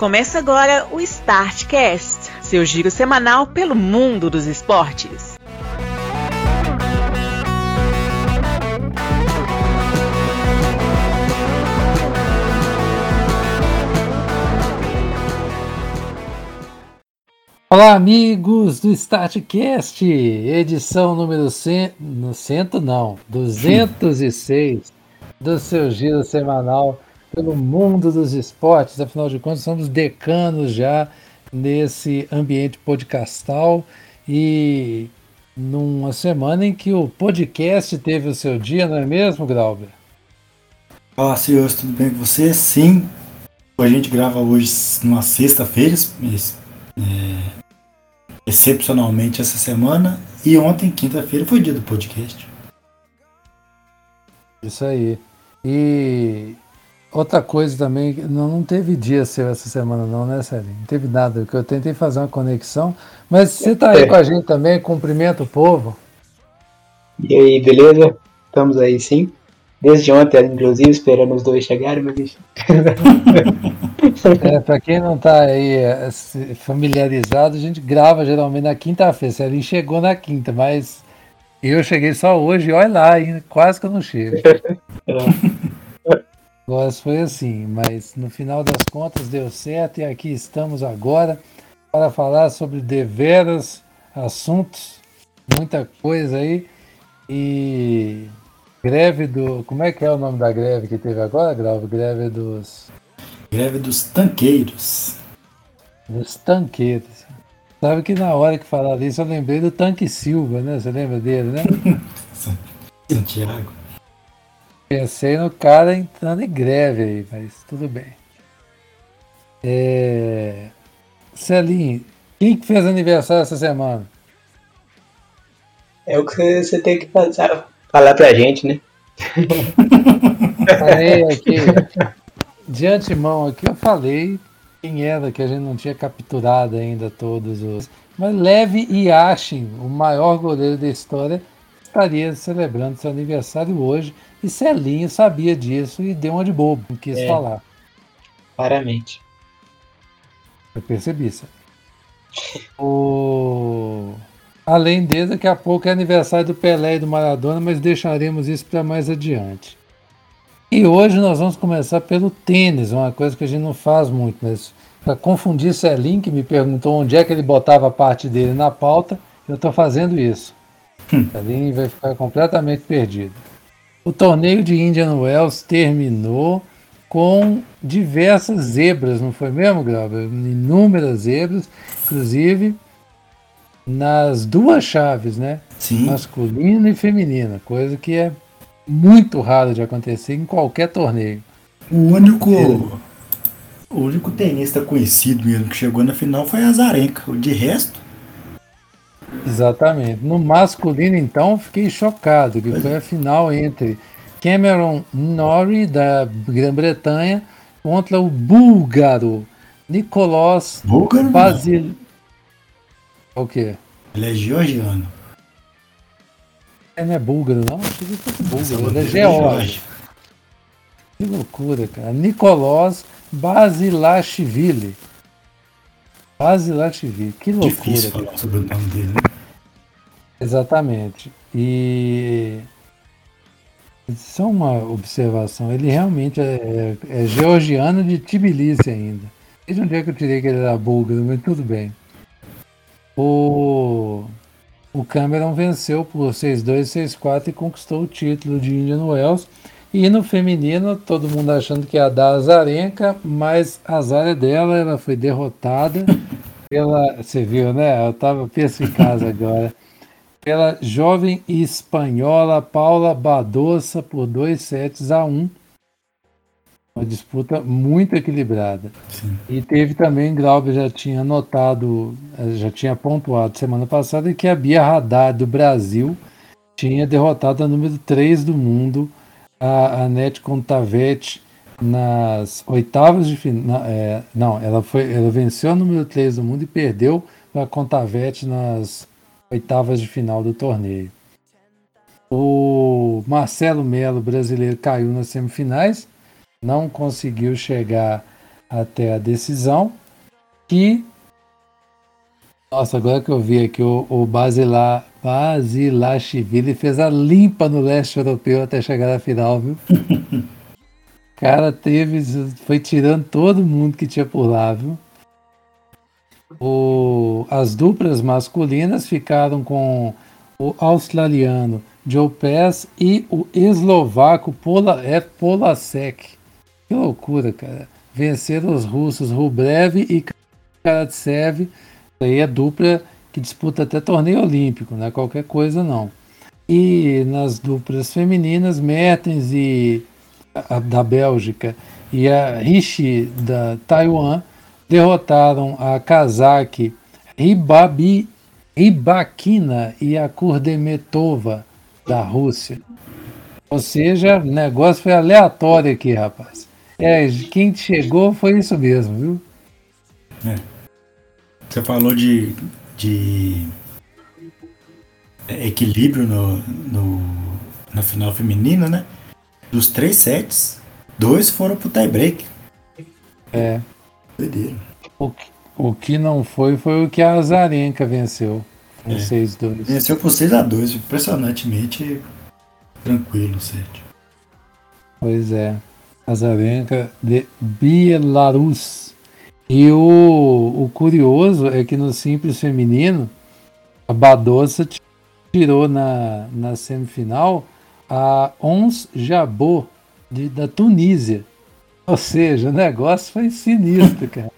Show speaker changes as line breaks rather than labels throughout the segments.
Começa agora o Startcast, seu giro semanal pelo mundo dos esportes.
Olá, amigos do Startcast, edição número 100, no cento não, 206 do seu giro semanal pelo mundo dos esportes. Afinal de contas, somos decanos já nesse ambiente podcastal e numa semana em que o podcast teve o seu dia, não é mesmo, Grauber?
Olá, senhores, tudo bem com você? Sim. A gente grava hoje numa sexta-feira, é, excepcionalmente essa semana, e ontem, quinta-feira, foi dia do podcast.
Isso aí. E Outra coisa também, não, não teve dia seu essa semana não, né, Celinho? Não teve nada, porque eu tentei fazer uma conexão, mas você tá aí é. com a gente também, cumprimenta o povo.
E aí, beleza? Estamos aí sim. Desde ontem, inclusive, esperando os dois chegarem, mas
é, para quem não está aí é, familiarizado, a gente grava geralmente na quinta-feira. Celinho chegou na quinta, mas eu cheguei só hoje, olha lá, quase que eu não chego. É. Gosto foi assim, mas no final das contas deu certo e aqui estamos agora para falar sobre deveras assuntos, muita coisa aí. E greve do. Como é que é o nome da greve que teve agora, Grave? Greve dos.
Greve dos tanqueiros.
Dos tanqueiros. Sabe que na hora que falaram isso eu lembrei do Tanque Silva, né? Você lembra dele, né?
Santiago.
Pensei no cara entrando em greve aí, mas tudo bem. É... Celinho, quem que fez aniversário essa semana?
É o que você tem que fazer, falar pra gente, né?
Falei aqui, de antemão aqui, eu falei quem era que a gente não tinha capturado ainda todos os. Mas Leve Yashin, o maior goleiro da história, estaria celebrando seu aniversário hoje e Celinho sabia disso e deu uma de bobo, não quis é, falar.
Claramente.
Eu percebi isso. O... Além dele, daqui a pouco é aniversário do Pelé e do Maradona, mas deixaremos isso para mais adiante. E hoje nós vamos começar pelo tênis, uma coisa que a gente não faz muito, mas para confundir Celinho, que me perguntou onde é que ele botava a parte dele na pauta, eu estou fazendo isso. Hum. Celinho vai ficar completamente perdido. O torneio de Indian Wells terminou com diversas zebras, não foi mesmo, Grava? Inúmeras zebras, inclusive nas duas chaves, né?
Sim.
Masculina e feminina, coisa que é muito raro de acontecer em qualquer torneio.
O único, é. o único tenista conhecido mesmo que chegou na final foi a Zarenka. De resto,
Exatamente. No masculino, então, fiquei chocado, que foi a final entre Cameron Norrie, da Grã-Bretanha, contra o búlgaro Nicolas
Búlgaro?
Basil. O quê?
Ele é georgiano.
Ele não é búlgaro, não? Acho que fosse búlgaro. Ele é geórgico. Que loucura, cara. Nicolas Basilashvili. Basilashvili. Que loucura.
Difícil falar sobre o nome dele, né?
Exatamente. E só uma observação, ele realmente é, é, é georgiano de Tbilisi ainda. Desde onde é que eu tirei que ele era búlgaro, mas tudo bem. O, o Cameron venceu por 6-2, 6-4 e conquistou o título de Indian Wells. E no feminino, todo mundo achando que ia dar a Zarenka, mas a Zara dela ela foi derrotada pela. Você viu, né? Eu estava perspicaz agora pela jovem espanhola Paula Badosa por 2 sets a 1. Um. Uma disputa muito equilibrada. Sim. E teve também, Glauber já tinha notado, eh, já tinha pontuado semana passada que a Bia Haddad do Brasil tinha derrotado a número 3 do mundo, a Anete Contavetti, nas oitavas de final. É, não, ela, foi, ela venceu a número 3 do mundo e perdeu a Contavetti nas oitavas de final do torneio. O Marcelo Melo, brasileiro, caiu nas semifinais, não conseguiu chegar até a decisão. Que. Nossa, agora que eu vi aqui o, o Basilar, Basilashvili fez a limpa no leste europeu até chegar na final, viu? cara teve. Foi tirando todo mundo que tinha por lá, viu? O, as duplas masculinas ficaram com o australiano Joe Pass e o eslovaco Pola, é Polasek. Que loucura, cara. Venceram os russos Rublev e Karatsev. Aí é dupla que disputa até torneio olímpico, não é qualquer coisa não. E nas duplas femininas, Mertens e a, da Bélgica e a Rishi da Taiwan derrotaram a Kazakh Ribabi, Ribakina e a Kurdemetova da Rússia. Ou seja, o negócio foi aleatório aqui, rapaz. É, quem chegou foi isso mesmo, viu?
É. Você falou de, de equilíbrio no, no, na final feminina, né? Dos três sets, dois foram pro tie-break.
É.
Doideira.
O que, o que não foi foi o que a Azarenka venceu. Com é. 6-2.
Venceu por 6x2, impressionantemente tranquilo o set.
Pois é. Azarenka de Belarus. E o, o curioso é que no simples feminino, a Badosa tirou na, na semifinal a Ons Jabot de, da Tunísia. Ou seja, o negócio foi sinistro, cara.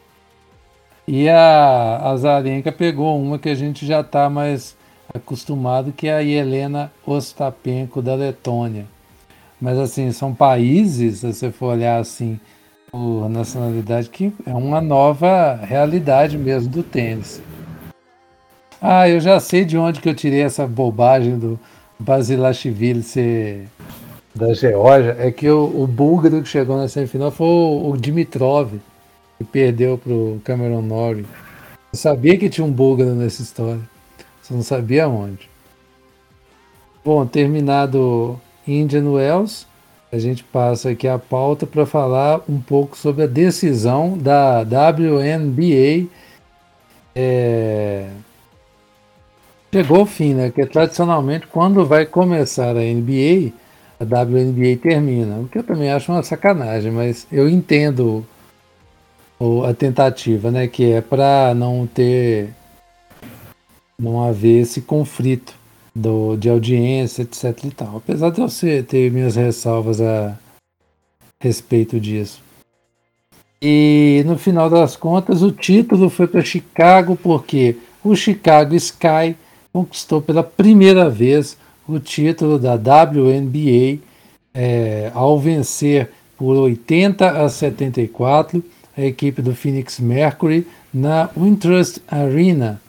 E a, a Zarenka pegou uma que a gente já está mais acostumado, que é a Helena Ostapenko da Letônia. Mas assim, são países, se você for olhar assim, por nacionalidade, que é uma nova realidade mesmo do tênis. Ah, eu já sei de onde que eu tirei essa bobagem do Basilashvili ser da Geórgia. É que o, o búlgaro que chegou na semifinal foi o, o Dimitrov, que perdeu para o Cameron Norrie. Eu sabia que tinha um búlgaro nessa história. Só não sabia onde. Bom, terminado Indian Wells, a gente passa aqui a pauta para falar um pouco sobre a decisão da WNBA. É... Chegou ao fim, né? Que tradicionalmente, quando vai começar a NBA, a WNBA termina. O que eu também acho uma sacanagem, mas eu entendo a tentativa, né? Que é para não ter, não haver esse conflito do, de audiência, etc. E tal. Apesar de eu ser, ter minhas ressalvas a respeito disso. E no final das contas, o título foi para Chicago, porque o Chicago Sky conquistou pela primeira vez o título da WNBA é, ao vencer por 80 a 74 a equipe do Phoenix Mercury na Wintrust Arena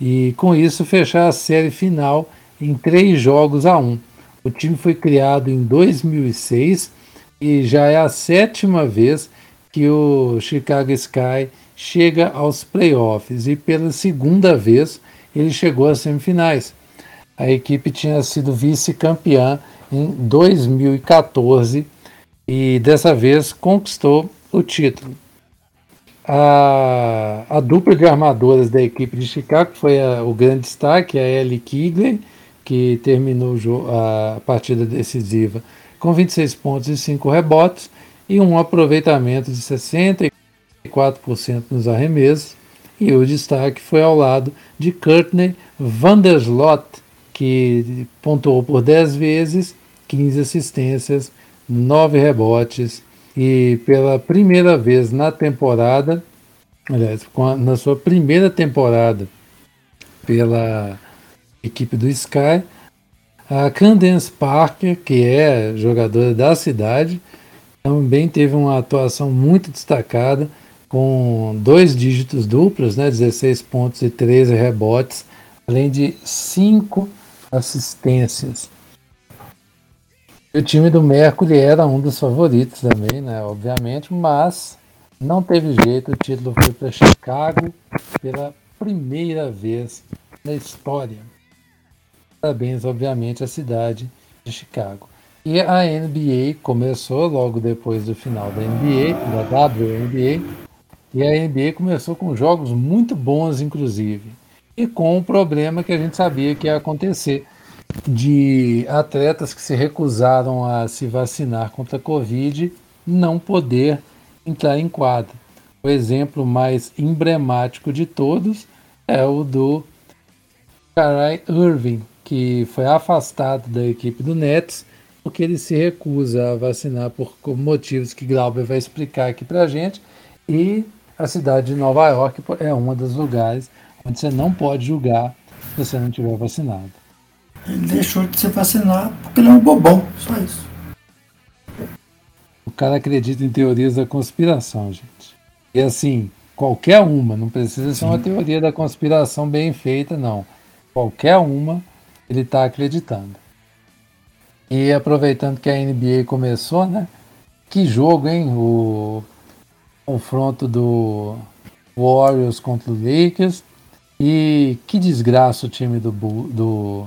e com isso fechar a série final em três jogos a um. O time foi criado em 2006 e já é a sétima vez que o Chicago Sky chega aos playoffs e pela segunda vez ele chegou às semifinais. A equipe tinha sido vice-campeã em 2014 e dessa vez conquistou o título. A, a dupla de armadoras da equipe de Chicago foi a, o grande destaque, a Ellie Kigley, que terminou a partida decisiva com 26 pontos e 5 rebotes e um aproveitamento de 64% nos arremessos. E o destaque foi ao lado de Courtney Vanderslot, que pontuou por 10 vezes, 15 assistências, 9 rebotes e pela primeira vez na temporada, aliás, na sua primeira temporada pela equipe do Sky, a Candence Parker, que é jogadora da cidade, também teve uma atuação muito destacada, com dois dígitos duplos, né, 16 pontos e 13 rebotes, além de 5 assistências. O time do Mercury era um dos favoritos também, né? Obviamente, mas não teve jeito. O título foi para Chicago pela primeira vez na história. Parabéns, obviamente, à cidade de Chicago. E a NBA começou logo depois do final da NBA, da WNBA, e a NBA começou com jogos muito bons, inclusive, e com um problema que a gente sabia que ia acontecer, de atletas que se recusaram a se vacinar contra a Covid não poder entrar em quadra. O exemplo mais emblemático de todos é o do Kyrie Irving, que foi afastado da equipe do Nets porque ele se recusa a vacinar por motivos que Glauber vai explicar aqui para gente. E a cidade de Nova York é uma dos lugares onde você não pode julgar se você não tiver vacinado.
Ele deixou de se vacinar porque ele é um bobão, só isso.
O cara acredita em teorias da conspiração, gente. E assim, qualquer uma, não precisa ser uma teoria da conspiração bem feita, não. Qualquer uma, ele está acreditando. E aproveitando que a NBA começou, né? Que jogo, hein? O confronto do Warriors contra o Lakers. E que desgraça o time do, do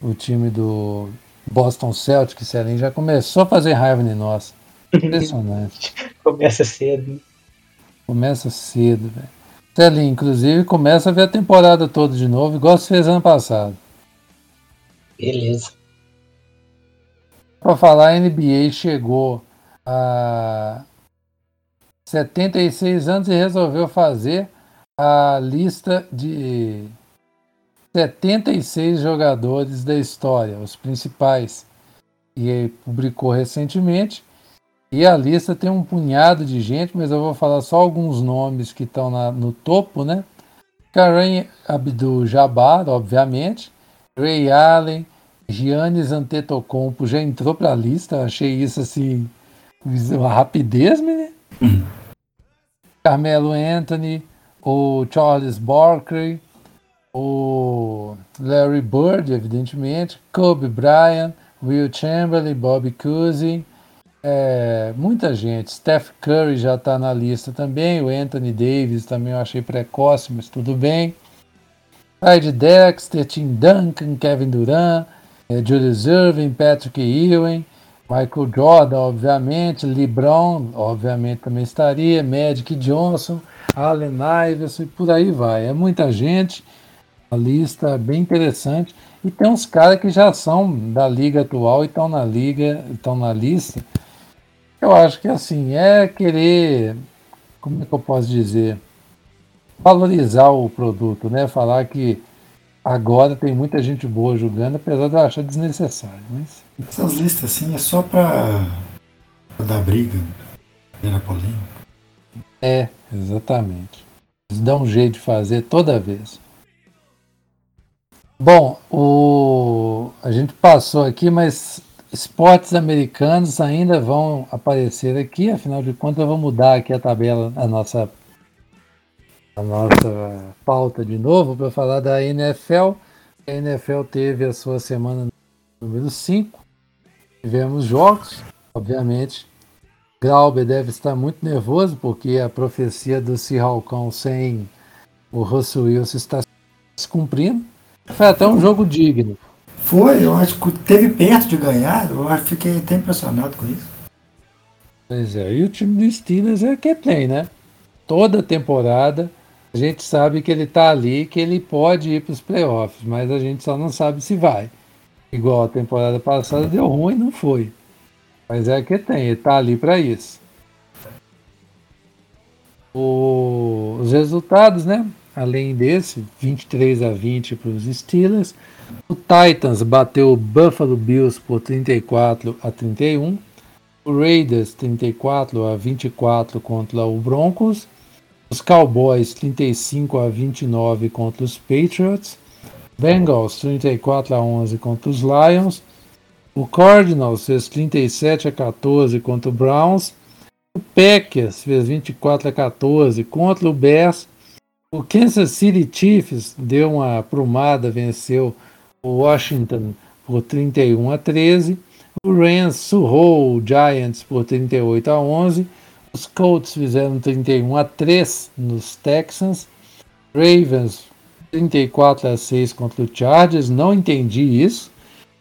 o time do Boston Celtics, Selen, já começou a fazer raiva em nós. Impressionante.
Começa cedo.
Começa cedo, velho. Selen, inclusive, começa a ver a temporada toda de novo, igual você fez ano passado.
Beleza.
Para falar, a NBA chegou a 76 anos e resolveu fazer a lista de 76 jogadores da história, os principais. E publicou recentemente. E a lista tem um punhado de gente, mas eu vou falar só alguns nomes que estão no topo, né? Karan Abdul-Jabbar, obviamente. Ray Allen, Giannis Antetokounmpo já entrou para a lista. Achei isso assim uma rapidez, né? Uhum. Carmelo Anthony, o Charles Barkley, o Larry Bird, evidentemente, Kobe Bryant, Will Chamberlain, Bob Cousy, é, muita gente. Steph Curry já está na lista também, o Anthony Davis também eu achei precoce, mas tudo bem. Clyde Dexter, Tim Duncan, Kevin Durant, é, Julius Irving, Patrick Ewing, Michael Jordan, obviamente, LeBron, obviamente também estaria, Magic Johnson, Allen Iverson e por aí vai. É muita gente. A lista é bem interessante. E tem uns caras que já são da liga atual e estão na liga, estão na lista. Eu acho que assim, é querer, como é que eu posso dizer? Valorizar o produto, né? Falar que agora tem muita gente boa jogando, apesar de eu achar desnecessário. Mas...
Essas listas assim é só para dar briga, gerar polêmica.
É, exatamente. Eles dão um jeito de fazer toda vez. Bom, o... a gente passou aqui, mas esportes americanos ainda vão aparecer aqui, afinal de contas eu vou mudar aqui a tabela, a nossa, a nossa pauta de novo para falar da NFL. A NFL teve a sua semana número 5. Tivemos jogos, obviamente. Glauber deve estar muito nervoso porque a profecia do Cirralcão sem o Russell Wilson está se cumprindo. Foi até um jogo digno.
Foi, eu acho que teve perto de ganhar, eu acho, fiquei até impressionado com isso.
Pois é, e o time do Steelers é que tem, né? Toda temporada a gente sabe que ele tá ali, que ele pode ir para os playoffs, mas a gente só não sabe se vai. Igual a temporada passada deu ruim, não foi. Mas é que tem, ele tá ali para isso. O, os resultados, né? Além desse, 23 a 20 para os Steelers. O Titans bateu o Buffalo Bills por 34 a 31. O Raiders 34 a 24 contra o Broncos. Os Cowboys 35 a 29 contra os Patriots. Bengals 34 a 11 contra os Lions. O Cardinals fez 37 a 14 contra o Browns. O Packers fez 24 a 14 contra o Bears. O Kansas City Chiefs deu uma prumada, venceu Washington por 31 a 13. O Rams surrou o Giants por 38 a 11. Os Colts fizeram 31 a 3 nos Texans. Ravens 34 a 6 contra o Chargers. Não entendi isso.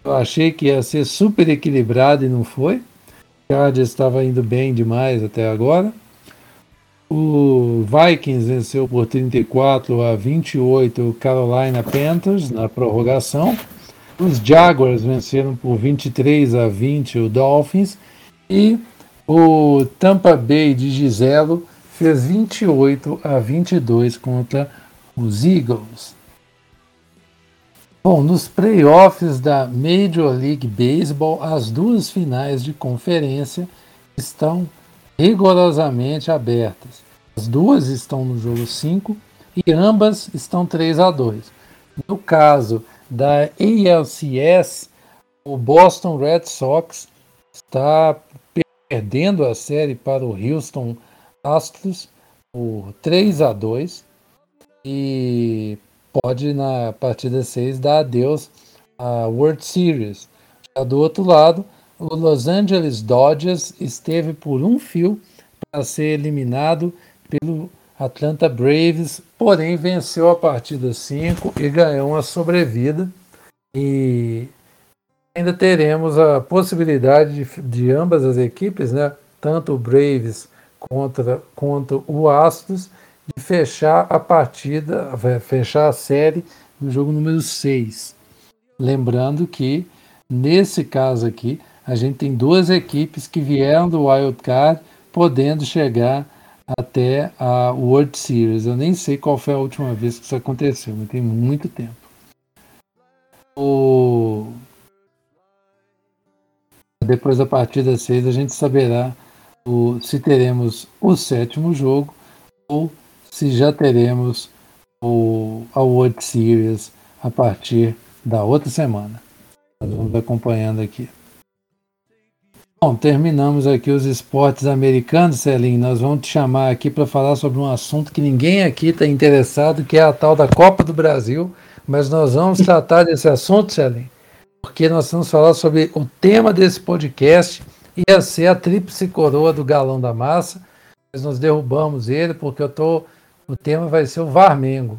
Eu achei que ia ser super equilibrado e não foi. O Chargers estava indo bem demais até agora. O Vikings venceu por 34 a 28 o Carolina Panthers na prorrogação. Os Jaguars venceram por 23 a 20 o Dolphins. E o Tampa Bay de Giselo fez 28 a 22 contra os Eagles. Bom, nos playoffs da Major League Baseball, as duas finais de conferência estão rigorosamente abertas. As duas estão no jogo 5 e ambas estão 3 a 2. No caso da ALCS, o Boston Red Sox está perdendo a série para o Houston Astros por 3 a 2 e pode na partida 6 dar adeus à World Series. Já do outro lado, o Los Angeles Dodgers esteve por um fio para ser eliminado pelo Atlanta Braves, porém venceu a partida 5 e ganhou uma sobrevida. E ainda teremos a possibilidade de, de ambas as equipes, né, tanto o Braves contra, quanto o Astros, de fechar a partida, fechar a série no jogo número 6. Lembrando que, nesse caso aqui, a gente tem duas equipes que vieram do Wild Card podendo chegar até a World Series. Eu nem sei qual foi a última vez que isso aconteceu, mas tem muito tempo. O... Depois da partida 6 a gente saberá o, se teremos o sétimo jogo ou se já teremos o, a World Series a partir da outra semana. Nós vamos acompanhando aqui. Bom, terminamos aqui os esportes americanos, Celinho. Nós vamos te chamar aqui para falar sobre um assunto que ninguém aqui está interessado, que é a tal da Copa do Brasil. Mas nós vamos tratar desse assunto, Celinho, porque nós vamos falar sobre o tema desse podcast. Ia ser a tríplice coroa do Galão da Massa, mas nós derrubamos ele porque eu tô o tema vai ser o Varmengo.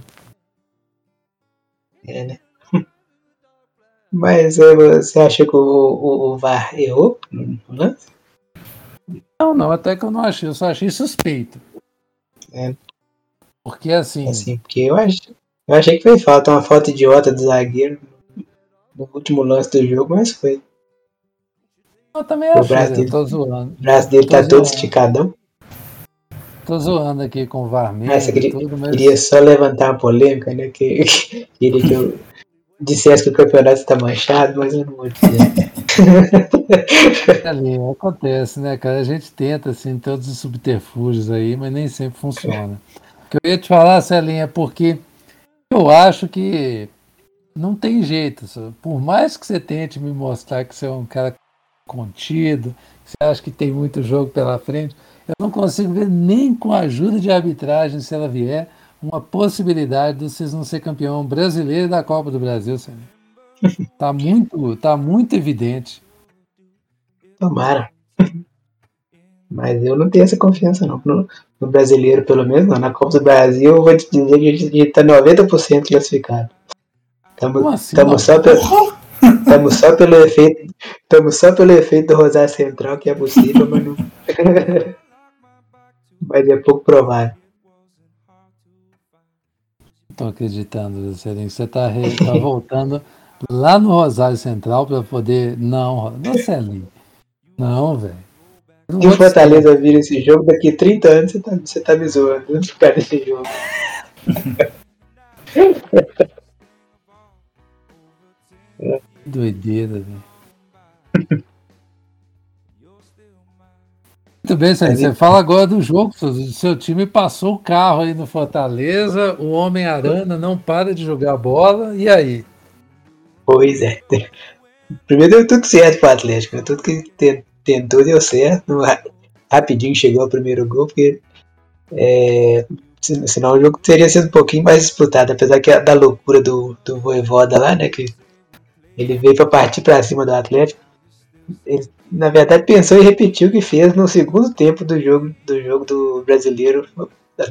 É, né? Mas você acha que o, o, o VAR errou
no Não, não, até que eu não achei, eu só achei suspeito.
É.
Porque assim.
Assim, porque eu, acho, eu achei que foi falta, uma falta idiota do zagueiro no último lance do jogo, mas foi.
Eu também achei, o braço dele, tô zoando.
O braço dele tá zoando. todo esticadão.
Tô zoando aqui com o Varmir.
Ah, queria, tudo, mas... queria só levantar uma polêmica, né? Que, queria que eu dissesse que o campeonato está manchado, mas eu não vou dizer.
Ali, acontece, né, cara? A gente tenta, assim, todos os subterfúgios aí, mas nem sempre funciona. O que eu ia te falar, Celinha, é porque eu acho que não tem jeito. Por mais que você tente me mostrar que você é um cara contido, que você acha que tem muito jogo pela frente, eu não consigo ver nem com a ajuda de arbitragem, se ela vier, uma possibilidade de vocês não ser campeão brasileiro da Copa do Brasil, Sérgio. Tá muito, tá muito evidente.
Tomara. Mas eu não tenho essa confiança não. No, no brasileiro, pelo menos, não. Na Copa do Brasil, eu vou te dizer que a gente está 90% classificado. Estamos assim, só pelo. Estamos só pelo efeito. Estamos só pelo efeito do Rosário Central, que é possível, mas não. mas é pouco provável.
Estou acreditando, Celinho. Você está tá voltando lá no Rosário Central para poder. Não, não, Celinho. Não, velho.
Se o Fortaleza vir esse jogo, daqui 30 anos você tá, você tá me zoando. Não ficar nesse jogo.
Doideira, velho. Muito bem, Sérgio. Você fala agora do jogo. Seu time passou o carro aí no Fortaleza. O Homem-Arana não para de jogar bola. E aí?
Pois é. Primeiro deu tudo certo para o Atlético. Né? Tudo que tentou deu certo. Rapidinho chegou o primeiro gol, porque é, senão o jogo teria sido um pouquinho mais disputado. Apesar que da loucura do, do Voivoda lá, né? Que ele veio para partir para cima do Atlético. Ele na verdade pensou e repetiu o que fez no segundo tempo do jogo do jogo do brasileiro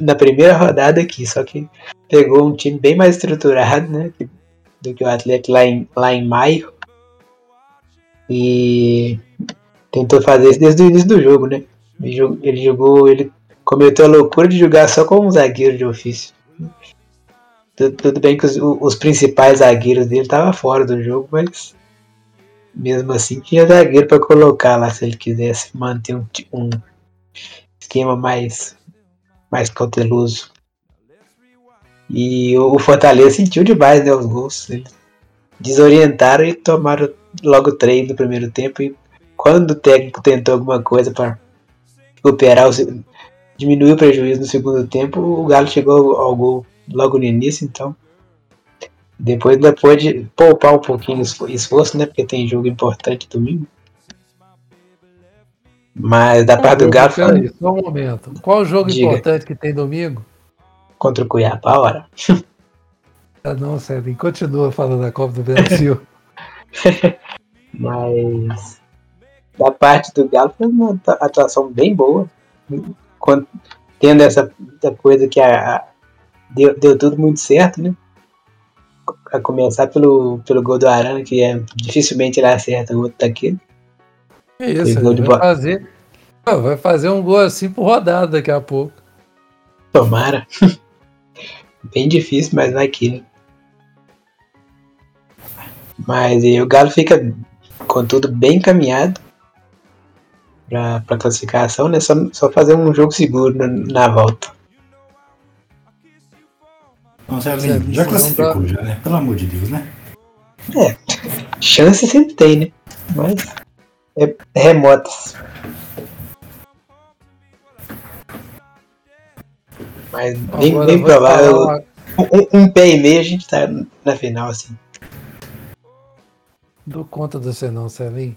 na primeira rodada aqui, só que pegou um time bem mais estruturado, né, do que o Atlético lá em, lá em maio E tentou fazer isso desde o início do jogo, né? Ele jogou, ele, cometeu a loucura de jogar só como um zagueiro de ofício. Tudo, tudo bem que os, os, principais zagueiros dele estavam fora do jogo, mas mesmo assim tinha zagueiro para colocar lá se ele quisesse manter um, um esquema mais, mais cauteloso. E o Fortaleza sentiu demais né, os gols. Eles desorientaram e tomaram logo três no primeiro tempo. E quando o técnico tentou alguma coisa para recuperar, diminuir o prejuízo no segundo tempo, o Galo chegou ao gol logo no início. Então, depois ainda pôde poupar um pouquinho o esforço, né? Porque tem jogo importante domingo. Mas da parte do Galo.
Peraí, só um momento. Qual jogo Diga. importante que tem domingo?
Contra o Cuiabá, ora.
Ah, não, Sérgio, continua falando da Copa do Brasil.
Mas da parte do Galo foi uma atuação bem boa. Quando, tendo essa, essa coisa que a, a, deu, deu tudo muito certo, né? A começar pelo, pelo gol do Arana, que é, dificilmente ele acerta o outro daquele.
É isso, vai fazer, vai fazer um gol assim por rodada daqui a pouco.
Tomara. Bem difícil, mas vai que, né? Mas e o Galo fica com tudo bem encaminhado para classificação, né? Só, só fazer um jogo seguro na, na volta.
Nossa, já classificou, já, né? Pelo amor de Deus, né?
É, chance sempre tem, né? Mas é, remotas. Mas bem, bem provável. Um, um, pé e meio a gente tá na final, assim.
Dou conta do você não, Celinho.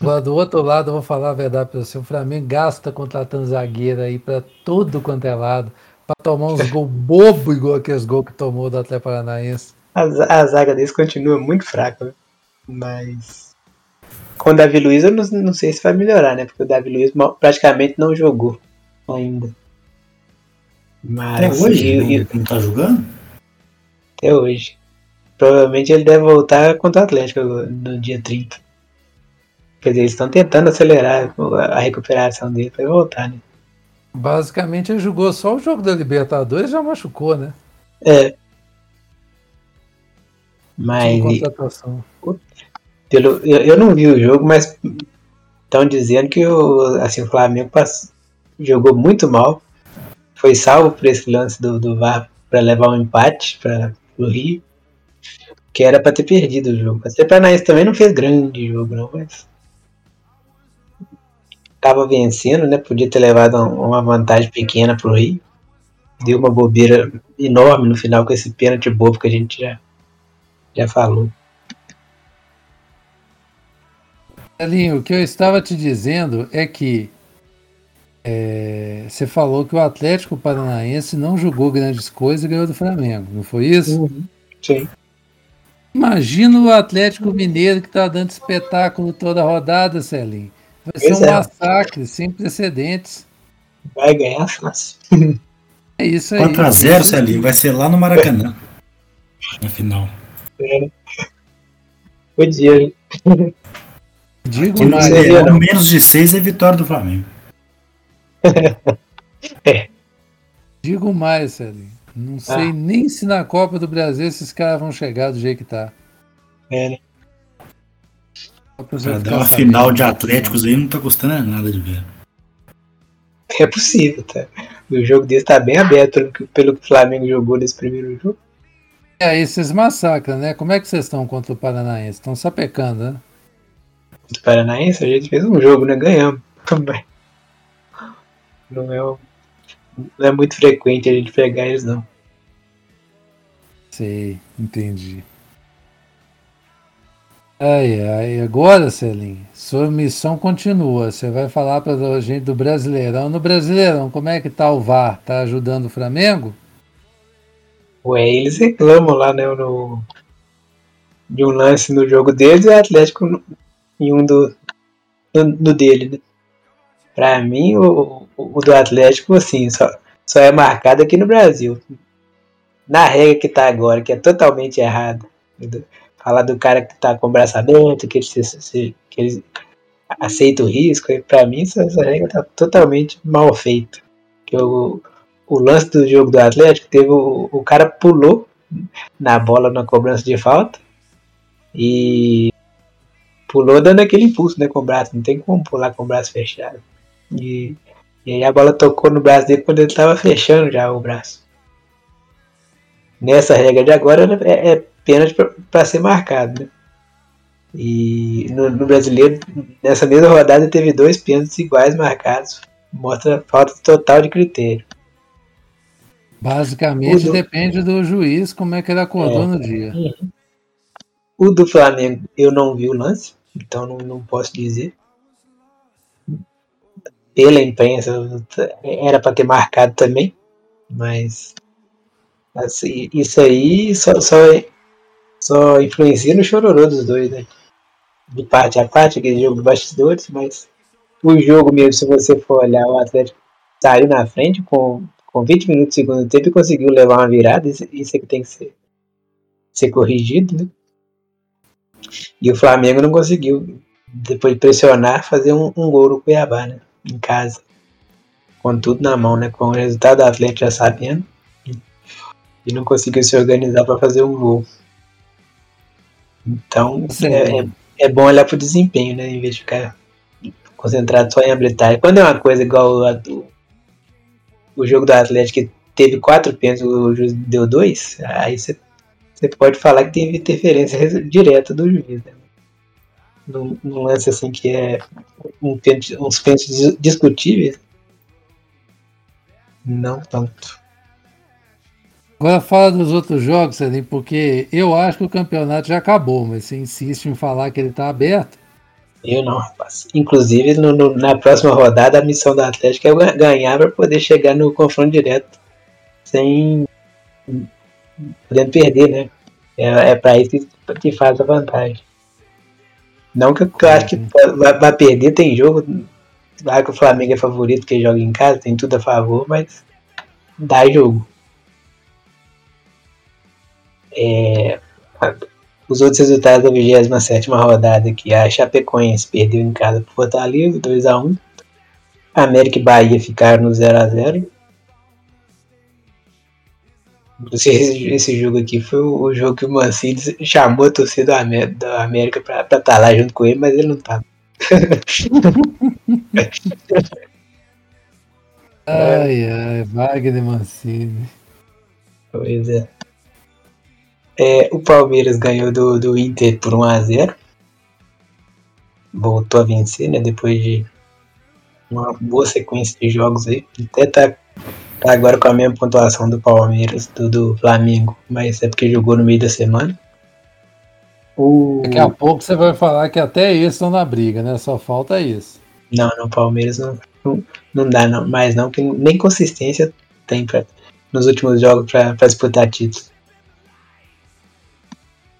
Agora, do outro lado, eu vou falar a verdade para você. O Flamengo gasta contratando zagueiro aí para tudo quanto é lado. Para tomar uns gols bobo igual aqueles gols que tomou do Atlético Paranaense.
A, a zaga deles continua muito fraca, né? mas com o Davi Luiz eu não, não, sei se vai melhorar, né? Porque o Davi Luiz praticamente não jogou ainda.
Mas, Até hoje? E, não, não tá jogando?
Até hoje. Provavelmente ele deve voltar contra o Atlético no dia 30. Quer dizer, eles estão tentando acelerar a recuperação dele para voltar, né?
Basicamente ele jogou só o jogo da Libertadores e já machucou, né?
É. Mas. Pelo, eu, eu não vi o jogo, mas estão dizendo que o, assim, o Flamengo passou, jogou muito mal foi salvo por esse lance do, do VAR para levar um empate para o Rio, que era para ter perdido o jogo. O Paranaense também não fez grande jogo, não, mas estava vencendo, né? Podia ter levado uma vantagem pequena para o Rio. Deu uma bobeira enorme no final com esse pênalti bobo que a gente já, já falou.
Elinho, o que eu estava te dizendo é que é, você falou que o Atlético Paranaense não jogou grandes coisas e ganhou do Flamengo, não foi isso? Uhum.
Sim.
Imagina o Atlético Mineiro que está dando espetáculo toda a rodada, Celinho. Vai ser um é. massacre sem precedentes.
Vai ganhar fácil.
É isso aí.
4x0, Celinho. Vai ser lá no Maracanã. Na final.
É. Podia.
Digo
mais. Menos de 6 é vitória do Flamengo.
é. Digo mais, Celinho. Não sei ah. nem se na Copa do Brasil esses caras vão chegar do jeito que tá.
É, né?
Pra dar uma final de Atléticos aí não tá custando nada de ver.
É possível, tá? O jogo desse tá bem aberto pelo que, o Flamengo jogou nesse primeiro jogo.
É, aí vocês massacram, né? Como é que vocês estão contra o Paranaense? Estão sapecando, né?
Contra o Paranaense, a gente fez um jogo, né? Ganhamos também. Não é, não é muito frequente a gente pegar eles, não.
Sei, entendi. Ai, ai, agora, Celinho, sua missão continua. Você vai falar para a gente do Brasileirão. No Brasileirão, como é que tá o VAR? Tá ajudando o Flamengo?
Ué, eles reclamam lá, né, no, de um lance no jogo deles e o Atlético em um do, no, no dele, né? Pra mim, o, o do Atlético, assim, só, só é marcado aqui no Brasil. Na regra que tá agora, que é totalmente errada. Falar do cara que tá com o braço aberto, que, se, se, que eles aceitam o risco. E pra mim, essa, essa regra tá totalmente mal feita. Que o, o lance do jogo do Atlético teve o, o cara pulou na bola na cobrança de falta e pulou dando aquele impulso né, com o braço. Não tem como pular com o braço fechado. E, e aí a bola tocou no braço dele quando ele estava fechando já o braço. Nessa regra de agora é, é pênalti para ser marcado. Né? E no, no, brasileiro, nessa mesma rodada, teve dois pênaltis iguais marcados. Mostra falta total de critério.
Basicamente do... depende do juiz como é que ele acordou é. no dia.
O do Flamengo eu não vi o lance, então não, não posso dizer. Pela imprensa era para ter marcado também, mas assim, isso aí só, só, só influencia no chororô dos dois, né? De parte a parte, aquele jogo de bastidores, mas o jogo mesmo, se você for olhar, o Atlético saiu na frente com, com 20 minutos do segundo tempo e conseguiu levar uma virada, isso, isso é que tem que ser, ser corrigido, né? E o Flamengo não conseguiu, depois de pressionar, fazer um, um gol no Cuiabá, né? Em casa. Com tudo na mão, né? Com o resultado do Atlético já sabendo. E não conseguiu se organizar para fazer um gol. Então, é, é, é, bom olhar pro desempenho, né? Em vez de ficar concentrado só em habilitar. quando é uma coisa igual a do, o jogo do Atlético, que teve quatro pênaltis, o juiz deu dois, aí você você pode falar que teve interferência direta do juiz. Né? Num, num lance assim que é um pênalti, uns pênaltis discutíveis, não tanto.
Agora fala dos outros jogos, Celinho, porque eu acho que o campeonato já acabou, mas você insiste em falar que ele está aberto.
Eu não, rapaz. Inclusive, no, no, na próxima rodada, a missão do Atlético é ganhar para poder chegar no confronto direto sem podendo perder, né? É, é para isso que, que faz a vantagem. Não que eu acho que vai, vai, perder, tem jogo. Claro que o Flamengo é favorito porque joga em casa, tem tudo a favor, mas dá jogo. É, os outros resultados da 27 rodada aqui, a Chapecoense perdeu em casa por Fortaleza, 2x1. América e Bahia ficaram no 0x0. Esse, esse jogo aqui foi o, jogo que o Mancini chamou a torcida da América pra estar tá lá junto com ele, mas ele não tava.
ai, ai, Wagner Mancini.
Pois é. É. O Palmeiras ganhou do, do Inter por 1x0. Voltou a vencer, né? Depois de uma boa sequência de jogos aí. Até tá Tá agora com a mesma pontuação do Palmeiras, do, do Flamengo, mas é porque jogou no meio da semana.
O... Daqui a pouco você vai falar que até eles estão na briga, né? Só falta isso.
Não, no Palmeiras não, não, não dá não, mais não, que nem consistência tem pra, nos últimos jogos para disputar títulos.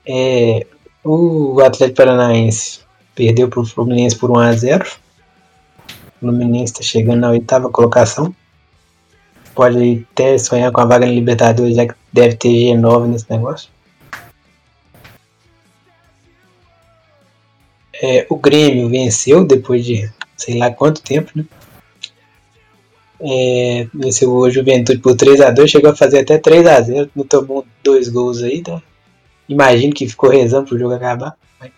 É, o Atlético Paranaense perdeu para o Fluminense por 1x0. O Fluminense está chegando na oitava colocação pode até sonhar com a vaga na Libertadores, já que deve ter G9 nesse negócio. É, o Grêmio venceu depois de sei lá quanto tempo, né? É, venceu o Juventude por 3x2, chegou a fazer até 3x0, não tomou dois gols aí, tá? Imagino que ficou rezando pro jogo acabar. Mas...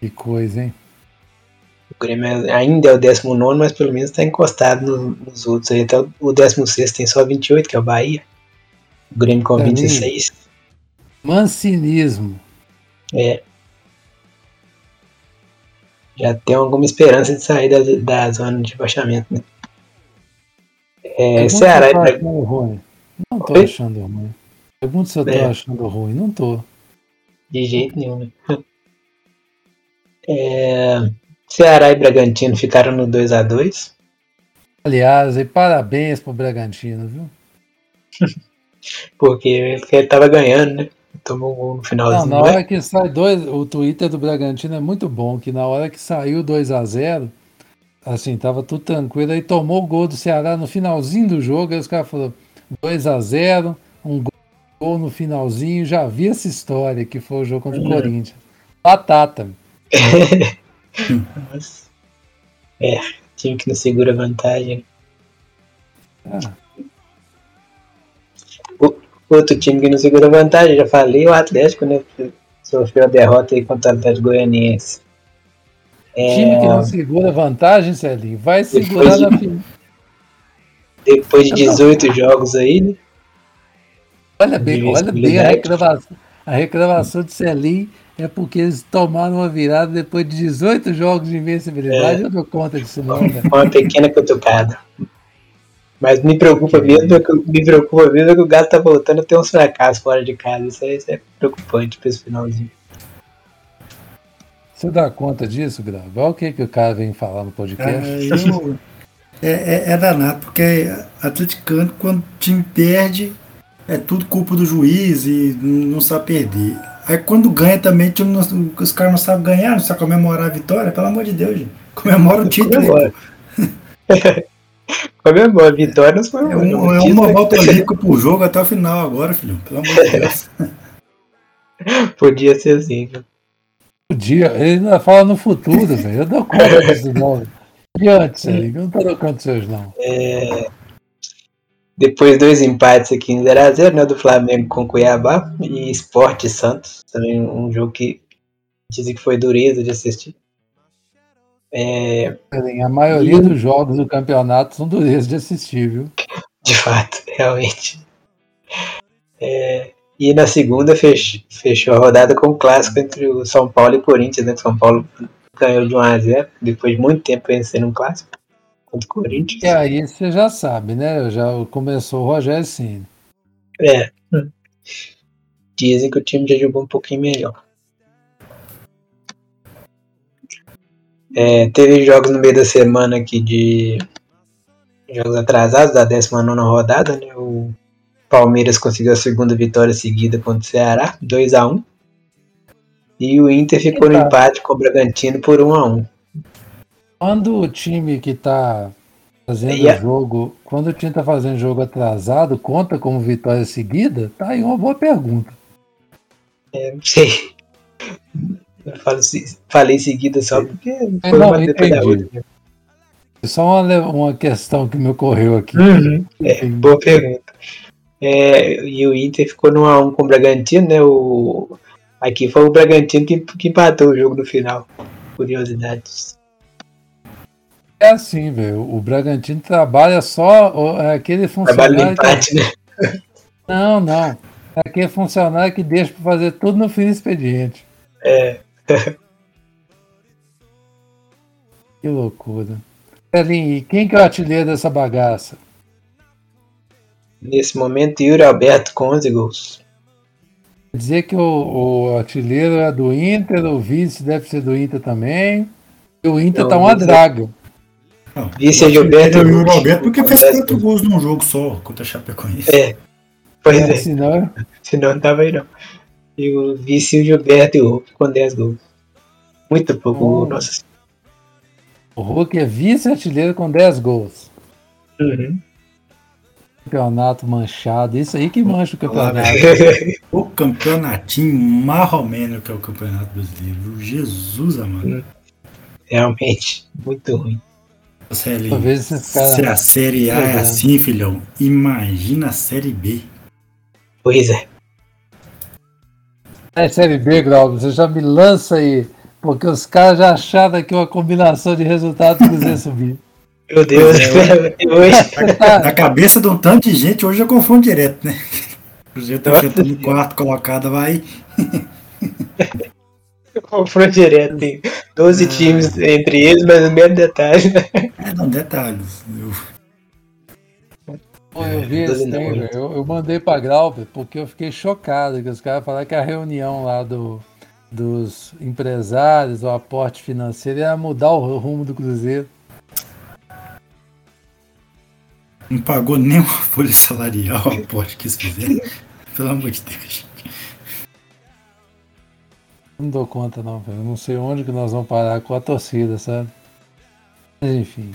Que coisa, hein?
O Grêmio ainda é o 19, mas pelo menos está encostado nos, nos outros. Aí, até o 16 tem só 28, que é o Bahia. O Grêmio com 26.
Mancinismo.
É. Já tem alguma esperança de sair da, da zona de baixamento, né?
É, Ceará. Tá achando ruim. Não tô Oi? achando ruim. Pergunta se eu tô é. achando ruim. Não tô.
De jeito nenhum, né? É. Ceará e Bragantino ficaram no 2 a 2
Aliás, e parabéns pro Bragantino, viu?
Porque ele tava ganhando, né? Tomou um gol no finalzinho.
Não, na hora né? que sai dois, o Twitter do Bragantino é muito bom, que na hora que saiu 2 a 0 assim, tava tudo tranquilo, aí tomou o gol do Ceará no finalzinho do jogo, aí os caras falaram 2 a 0 um gol no finalzinho, já vi essa história que foi o jogo contra o uhum. Corinthians. Batata.
É, time que não segura vantagem.
Ah,
Outro time que não segura vantagem, já falei, o Atlético, né? Sofreu a derrota aí contra o Atlético Goianiense. É,
time que não segura vantagem, Celinho, vai segurar
Depois
na
de-
final.
depois de 18 jogos aí, né?
Olha bem, olha bem a reclamação. A reclamação de Celim é porque eles tomaram uma virada depois de 18 jogos de invencibilidade. Eu dou conta disso não, né?
uma pequena cutucada. Mas me preocupa mesmo, é que, me preocupa mesmo é que o Galo tá voltando a ter uns fracassos fora de casa. Isso é, isso é preocupante pra esse finalzinho.
Você dá conta disso, Grau? Olha o que, que o cara vem falar no
Ah,
podcast.
eu- é, é, é danado, porque atleticano, quando o time perde, é tudo culpa do juiz e não sabe perder. Aí quando ganha também, não- os caras não sabem ganhar, não sabem comemorar a vitória, pelo amor de Deus, gente. Comemora o título. aí,
Comemora. Comemora, a vitória não foi
É, um- é uma volta olímpica por jogo até o final agora, filho. Pelo amor de Deus.
Podia ser assim, viu?
Podia, ele ainda fala no futuro, velho. Eu dou conta não. velho. E antes, eu não tô dando conta dos seus, não.
Depois dois empates aqui em 0x0, né? Do Flamengo com Cuiabá e Sport e Santos. Também um jogo que dizem que foi dureza de assistir. É,
Celim, A maioria dos jogos do campeonato são dureza de assistir, viu?
de fato, realmente. É, e na segunda fech- fechou a rodada com o clássico entre o São Paulo e Corinthians, né? São Paulo ganhou de 1 a 0 depois de muito tempo vencendo um clássico o Corinthians.
E aí você já sabe, né? Já começou o Rogério Ceni.
É. Dizem que o time já jogou um pouquinho melhor. É, teve jogos no meio da semana aqui de jogos atrasados da 19 rodada, né? O Palmeiras conseguiu a segunda vitória seguida contra o Ceará, 2 a 1 E o Inter ficou no
Eita.
empate com o Bragantino por 1 a 1
Quando o time que tá fazendo
E a-
jogo, quando o time tá fazendo jogo atrasado, conta como vitória seguida? Tá aí uma boa pergunta.
É, não sei. Eu falo, falei seguida só porque
É,
foi
não,
uma
entendi. Só uma, uma questão que me ocorreu aqui.
Uhum. É, boa pergunta. É, e o Inter ficou no 1x1 com o Bragantino, né? O, aqui foi o Bragantino que, que empatou o jogo no final. Curiosidades.
É assim, velho. O Bragantino trabalha só é aquele funcionário. que-
empate, né?
Não, não. É aquele funcionário que deixa pra fazer tudo no fim do expediente.
É,
Que loucura. Celinho, e quem que é o artilheiro dessa bagaça?
nesse momento, Yuri Alberto com 11 gols.
Quer dizer que o, o artilheiro é do Inter, o vice deve ser do Inter também. E o Inter
Não,
tá uma draga.
Não,
Vice é Gilberto
é o Roberto porque fez
10
quatro gols num jogo só contra a Chapecoense.
É. Pois
É,
é,
senão,
senão não tava aí não. E o vice o Gilberto e o Hulk com 10 gols. Muito pouco,
Oh.
nossa.
o Hulk é vice-artilheiro com 10 gols.
Uhum.
Campeonato manchado. Isso aí que mancha o
Olá,
campeonato.
O campeonatinho marromeno que é o Campeonato Brasileiro. Jesus amado.
Realmente, muito ruim.
Série,
Talvez esses
se a Série A é
é.
assim, filhão, imagina a Série B.
Pois é.
É Série B, Glauco, você já me lança aí. Porque os caras já acharam que uma combinação de resultados que você subir.
Meu Deus,
é,
hoje.
Na cabeça de um tanto de gente, hoje é confronto direto, né? O Cruzeiro tá enfrentando o quarto colocado, vai.
Confronto direto, tem 12
Ah.
times entre eles, mas o mesmo detalhe, né?
É, não, detalhes. Eu,
Pô, eu vi esse eu, eu mandei pra Glauber porque eu fiquei chocado que os caras falaram que a reunião lá do, dos empresários, o aporte financeiro, ia mudar o rumo do Cruzeiro.
não pagou nem uma folha salarial, aposto que eles fizeram. Pelo amor de Deus.
Não dou conta não, velho. Não sei onde que nós vamos parar com a torcida, sabe? Mas enfim.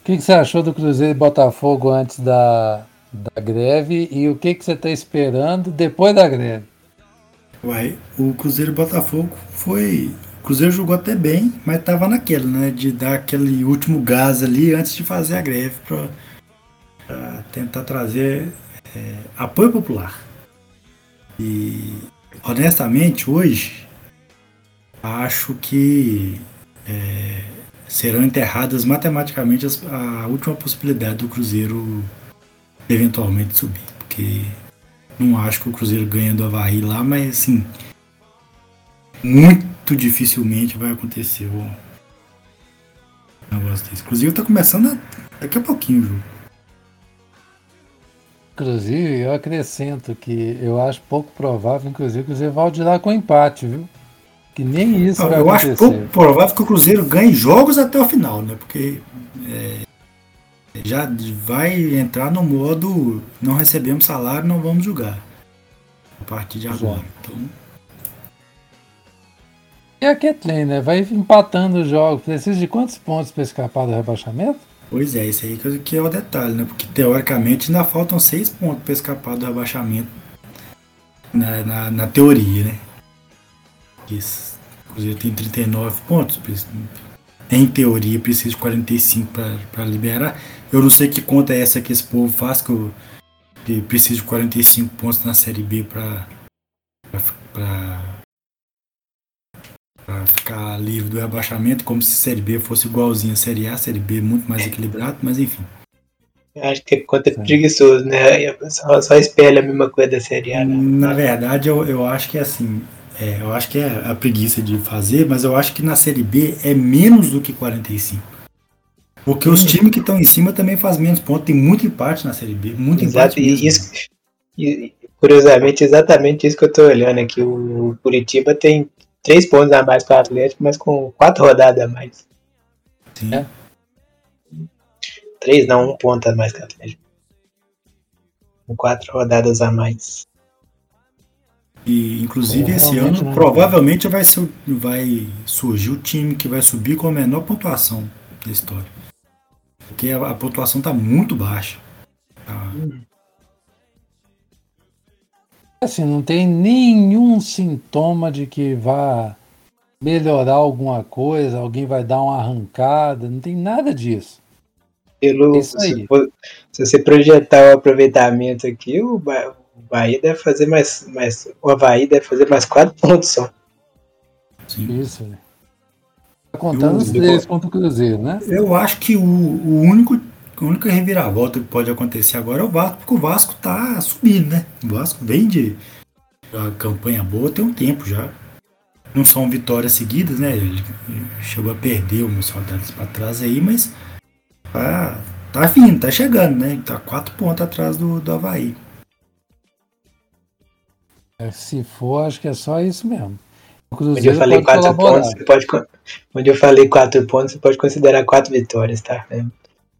O que, que você achou do Cruzeiro e Botafogo antes da, da greve e o que, que você está esperando depois da greve?
Uai, o Cruzeiro e Botafogo foi O Cruzeiro jogou até bem, mas estava naquela, né? De dar aquele último gás ali antes de fazer a greve para tentar trazer é, apoio popular. E honestamente, hoje, acho que é, serão enterradas matematicamente as, a última possibilidade do Cruzeiro eventualmente subir. Porque não acho que o Cruzeiro ganha do Havaí lá, mas assim, muito dificilmente vai acontecer o negócio desse. Inclusive tá começando daqui a pouquinho o jogo.
Inclusive, eu acrescento que eu acho pouco provável, inclusive, que o volte lá com empate, viu? Que nem isso
Não,
vai
eu
acontecer.
acho pouco provável que o Cruzeiro ganhe jogos até o final, né? Porque é, já vai entrar no modo não recebemos salário, não vamos jogar. A partir de agora. Então,
E a Kathleen, né? Vai empatando os jogos. Precisa de quantos pontos para escapar do rebaixamento?
Pois é, isso aí que, é o detalhe, né? Porque teoricamente ainda faltam seis pontos para escapar do rebaixamento na, na, na teoria, né? Isso. O Cruzeiro tem 39 pontos. Em teoria precisa de 45 para liberar. Eu não sei que conta é essa que esse povo faz, que, eu, que precisa de 45 pontos na Série B para para ficar livre do rebaixamento, como se a Série B fosse igualzinha à Série A, Série B muito mais equilibrado, mas enfim.
Acho que é conta
Sim.
preguiçoso, né? Só, só espelha a mesma coisa da Série A. Né?
Na verdade, eu, eu acho que é assim. é, eu acho que é a preguiça de fazer, mas eu acho que na Série B é menos do que 45. Porque os times que estão em cima também fazem menos pontos. Tem muito empate na Série B. Muito
Exato,
empate mesmo.
isso, e, curiosamente, exatamente isso que eu tô olhando aqui. O Curitiba tem três pontos a mais que o Atlético, mas com quatro rodadas a mais.
Sim.
É.
Três não, um ponto a mais que o Atlético. Com quatro rodadas a mais.
E, inclusive,
Pô,
esse ano
não-
provavelmente vai, ser, vai surgir o time que vai subir com a menor pontuação da história. Porque a, a pontuação está muito baixa. Tá-
Assim, não tem nenhum sintoma de que vá melhorar alguma coisa, alguém vai dar uma arrancada, não tem nada disso.
Pelo,
Isso aí.
se, for- se você projetar o aproveitamento aqui, o, Ba- o Bahia deve fazer mais, mais. O Havaí deve fazer mais quatro pontos só.
Sim.
Isso, né? Tá contando os três contra o Cruzeiro, né?
Eu acho que o, o único, a única reviravolta que pode acontecer agora é o Vasco, porque o Vasco tá subindo, né? O Vasco vem de a campanha boa tem um tempo já. Não são vitórias seguidas, né? Ele chegou a perder umas saudades para trás aí, mas tá, tá vindo, tá chegando, né? Tá quatro pontos atrás do, do Havaí.
É, Se for, acho que é só isso mesmo. O
Onde eu falei
pode
quatro
colaborar.
pontos, você pode. Onde eu falei quatro pontos, você pode considerar quatro vitórias, tá? É,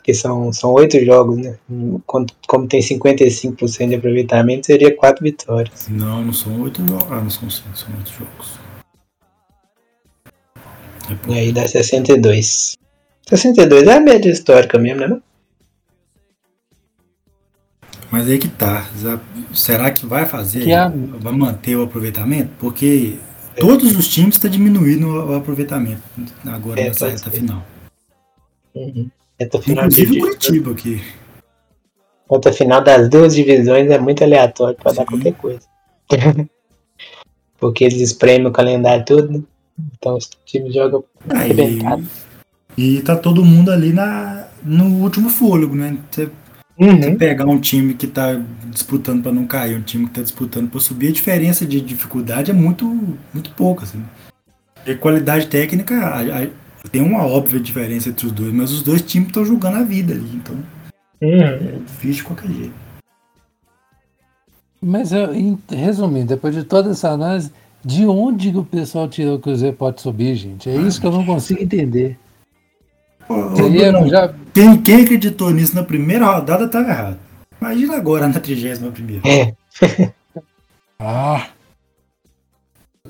Porque são, são oito jogos, né? Como, como tem 55% de aproveitamento, seria quatro vitórias.
Não, não são oito jogos. Ah, não são cinco, são oito jogos. É
E aí dá 62. 62 é a média histórica mesmo, né? não?
Mas aí que tá. Será que vai fazer?
Que a-
Vai manter o aproveitamento? Porque todos os times estão diminuindo o aproveitamento agora
É,
nessa reta
ser.
final.
Uhum. Reta final,
Inclusive
de,
Curitiba aqui.
reta final das duas divisões é muito aleatório pra dar qualquer coisa. Porque eles espremem o calendário todo, né? Então os times jogam arrebentado.
e tá todo mundo ali na, no último fôlego, né? Você
Uhum.
pegar um time que tá disputando para não cair, um time que tá disputando para subir, a diferença de dificuldade é muito, muito pouca. Assim. E qualidade técnica a- a- tem uma óbvia diferença entre os dois, mas os dois times estão jogando a vida ali, então
Uhum.
é difícil de qualquer jeito.
Mas, eu, resumindo, depois de toda essa análise, de onde que o pessoal tirou que o Cruzeiro pode subir, gente? É isso que eu não consigo entender.
Ô,
Seria,
Brunão,
já,
quem, quem acreditou nisso na primeira rodada estava errado. Imagina agora na 31 primeira.
É,
Ah!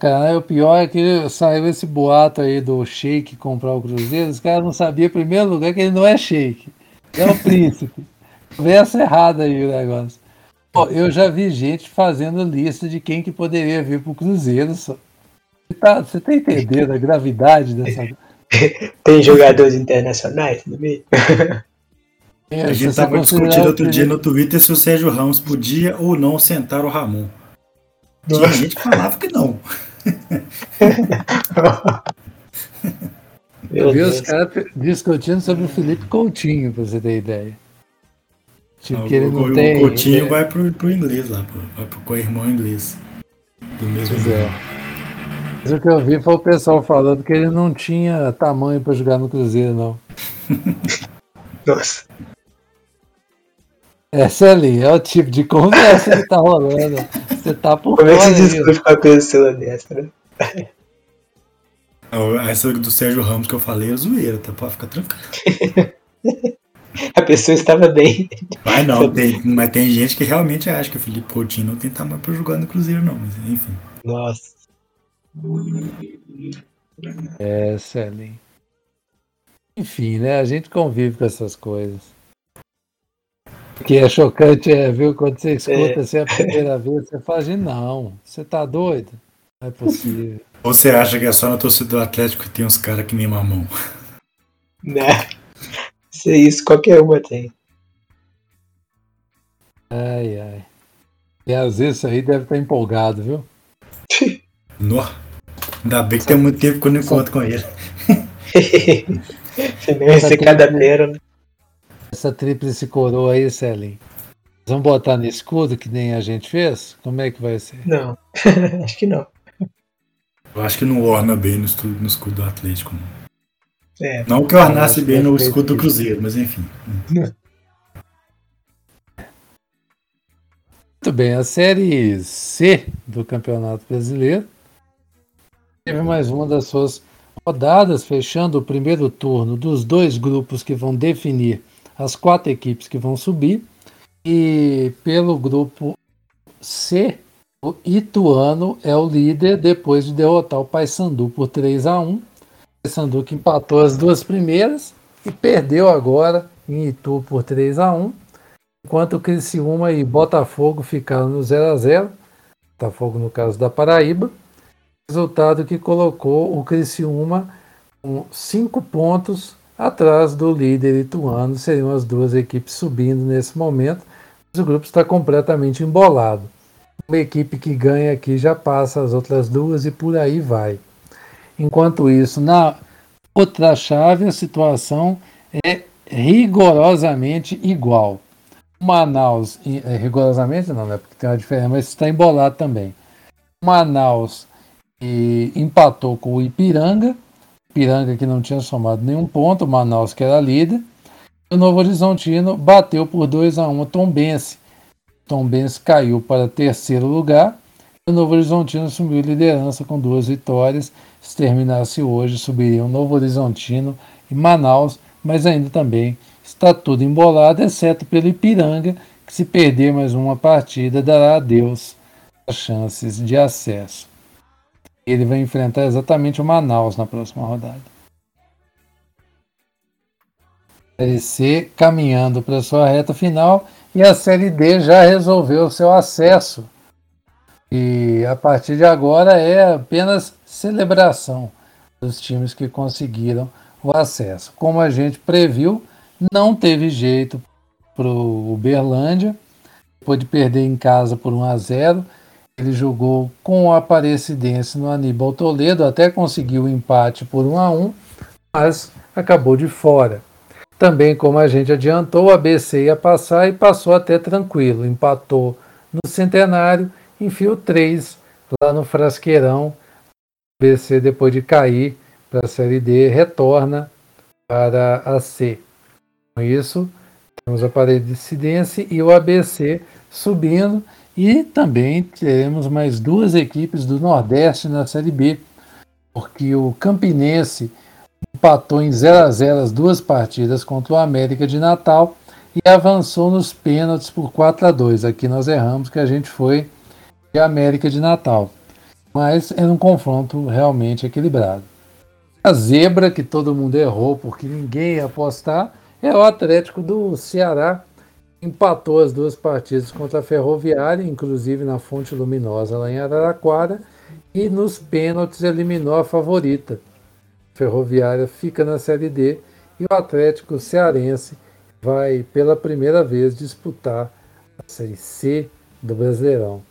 Cara, o pior é que saiu esse boato aí do Sheik comprar o Cruzeiro. Os caras não sabiam, em primeiro lugar, que ele não é Sheik. É o príncipe. Versa errada aí o negócio. Pô, eu já vi gente fazendo lista de quem que poderia vir pro Cruzeiro. Só. Tá, você tá entendendo a gravidade dessa.
Tem jogadores internacionais no meio?
É,
A gente
você
estava discutindo outro dia no Twitter se o Sérgio Ramos podia ou não sentar o Ramon. Tinha gente que falava que não.
Eu vi os caras discutindo sobre o Felipe Coutinho, pra você ter ideia. Tipo,
o,
que ele não
o- o
tem.
Coutinho
é,
vai pro, pro inglês lá, pô. vai pro co-irmão inglês. Do mesmo
Pois é. Mas o que eu vi foi o pessoal falando que ele não tinha tamanho pra jogar no Cruzeiro, não.
Nossa.
Essa ali é o tipo de conversa que tá rolando. Você tá por
Como é que se discute com a pessoa dessa, né?
Essa do Sérgio Ramos que eu falei é zoeira, tá? Pode ficar tranquilo.
A pessoa estava bem.
Vai não, tem, mas tem gente que realmente acha que o Felipe Coutinho não tem tamanho pra jogar no Cruzeiro, não. Mas enfim.
Nossa.
Essa ali. Enfim, né? A gente convive com essas coisas. O que é chocante é, viu? Quando você escuta assim a primeira vez, você fala assim, não, você tá doido? Não é possível.
Ou você acha que é só na torcida do Atlético que tem uns caras que nem mamão?
Né? Se isso, qualquer uma tem.
Ai, ai. E às vezes isso aí deve estar empolgado, viu?
Nó. Ainda bem que tem muito tempo que eu não encontro com ele.
Senão ia ser cada pérola.
Essa tríplice coroa aí, Celinho. Vamos botar no escudo que nem a gente fez? Como é que vai ser?
Não. Acho que não.
Eu acho que não orna bem no, estu- no escudo do Atlético. Não,
É.
não que ornasse bem
que
no escudo do Cruzeiro, mas enfim.
Muito bem, a Série C do Campeonato Brasileiro teve mais uma das suas rodadas, fechando o primeiro turno dos dois grupos que vão definir as quatro equipes que vão subir. E pelo grupo C, o Ituano é o líder depois de derrotar o Paysandu por 3 a 1 O Paysandu que empatou as duas primeiras e perdeu agora em Itu por 3 a 1 enquanto o Criciúma e Botafogo ficaram no 0 a 0 Botafogo no caso da Paraíba, resultado que colocou o Criciúma com cinco pontos atrás do líder Ituano, seriam as duas equipes subindo nesse momento, mas o grupo está completamente embolado. Uma equipe que ganha aqui já passa as outras duas e por aí vai. Enquanto isso, na outra chave, a situação é rigorosamente igual. Manaus, é, rigorosamente não, né? Porque tem uma diferença, mas está embolado também. Manaus e empatou com o Ipiranga. Ipiranga que não tinha somado nenhum ponto, Manaus que era líder. O Novo Horizontino bateu por 2 a 1 o Tombense. Tombense caiu para terceiro lugar. O Novo Horizontino assumiu liderança com duas vitórias. Se terminasse hoje, subiriam Novo Horizontino e Manaus, mas ainda também está tudo embolado, exceto pelo Ipiranga, que se perder mais uma partida dará adeus às chances de acesso. Ele vai enfrentar exatamente o Manaus na próxima rodada. Série C caminhando para sua reta final e a Série D já resolveu seu acesso. E a partir de agora é apenas celebração dos times que conseguiram o acesso. Como a gente previu, não teve jeito para o Uberlândia, depois de perder em casa por 1 a 0 ele jogou com a Aparecidense no Aníbal Toledo, até conseguiu o empate por 1 a 1 mas acabou de fora. Também, como a gente adiantou, o ABC ia passar e passou até tranquilo. Empatou no Centenário, enfiou 3 lá no Frasqueirão. O ABC, depois de cair para a Série D, retorna para a C. Com isso, temos a Aparecidense e o ABC subindo. E também teremos mais duas equipes do Nordeste na Série B, porque o Campinense empatou em 0 a 0 as duas partidas contra o América de Natal e avançou nos pênaltis por 4 a 2. Aqui nós erramos que a gente foi de América de Natal. Mas era um confronto realmente equilibrado. A zebra que todo mundo errou porque ninguém ia apostar é o Atlético do Ceará. Empatou as duas partidas contra a Ferroviária, inclusive na Fonte Luminosa lá em Araraquara, e nos pênaltis eliminou a favorita. Ferroviária fica na Série D e o Atlético Cearense vai pela primeira vez disputar a Série C do Brasileirão.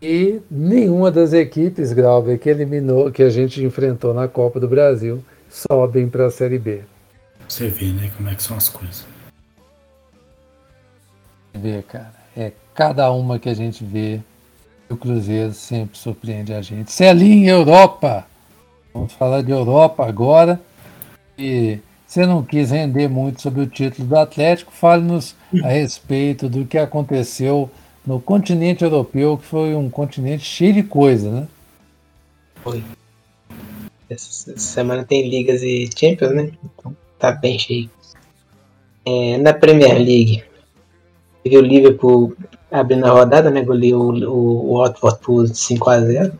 E nenhuma das equipes, Grauber, que eliminou, que a gente enfrentou na Copa do Brasil, sobem para a Série B.
Você vê, né, como é que são as coisas.
Vê, cara, é cada uma que a gente vê, o Cruzeiro sempre surpreende a gente. Celinho, Europa! Vamos falar de Europa agora. E você não quis render muito sobre o título do Atlético, fale-nos a respeito do que aconteceu no continente europeu, que foi um continente cheio de coisa, né?
Foi. Essa semana tem ligas e Champions, né? Então tá bem cheio. É, na Premier League, teve o Liverpool abrindo a rodada, né? Goleou o, o, o Watford por 5x0.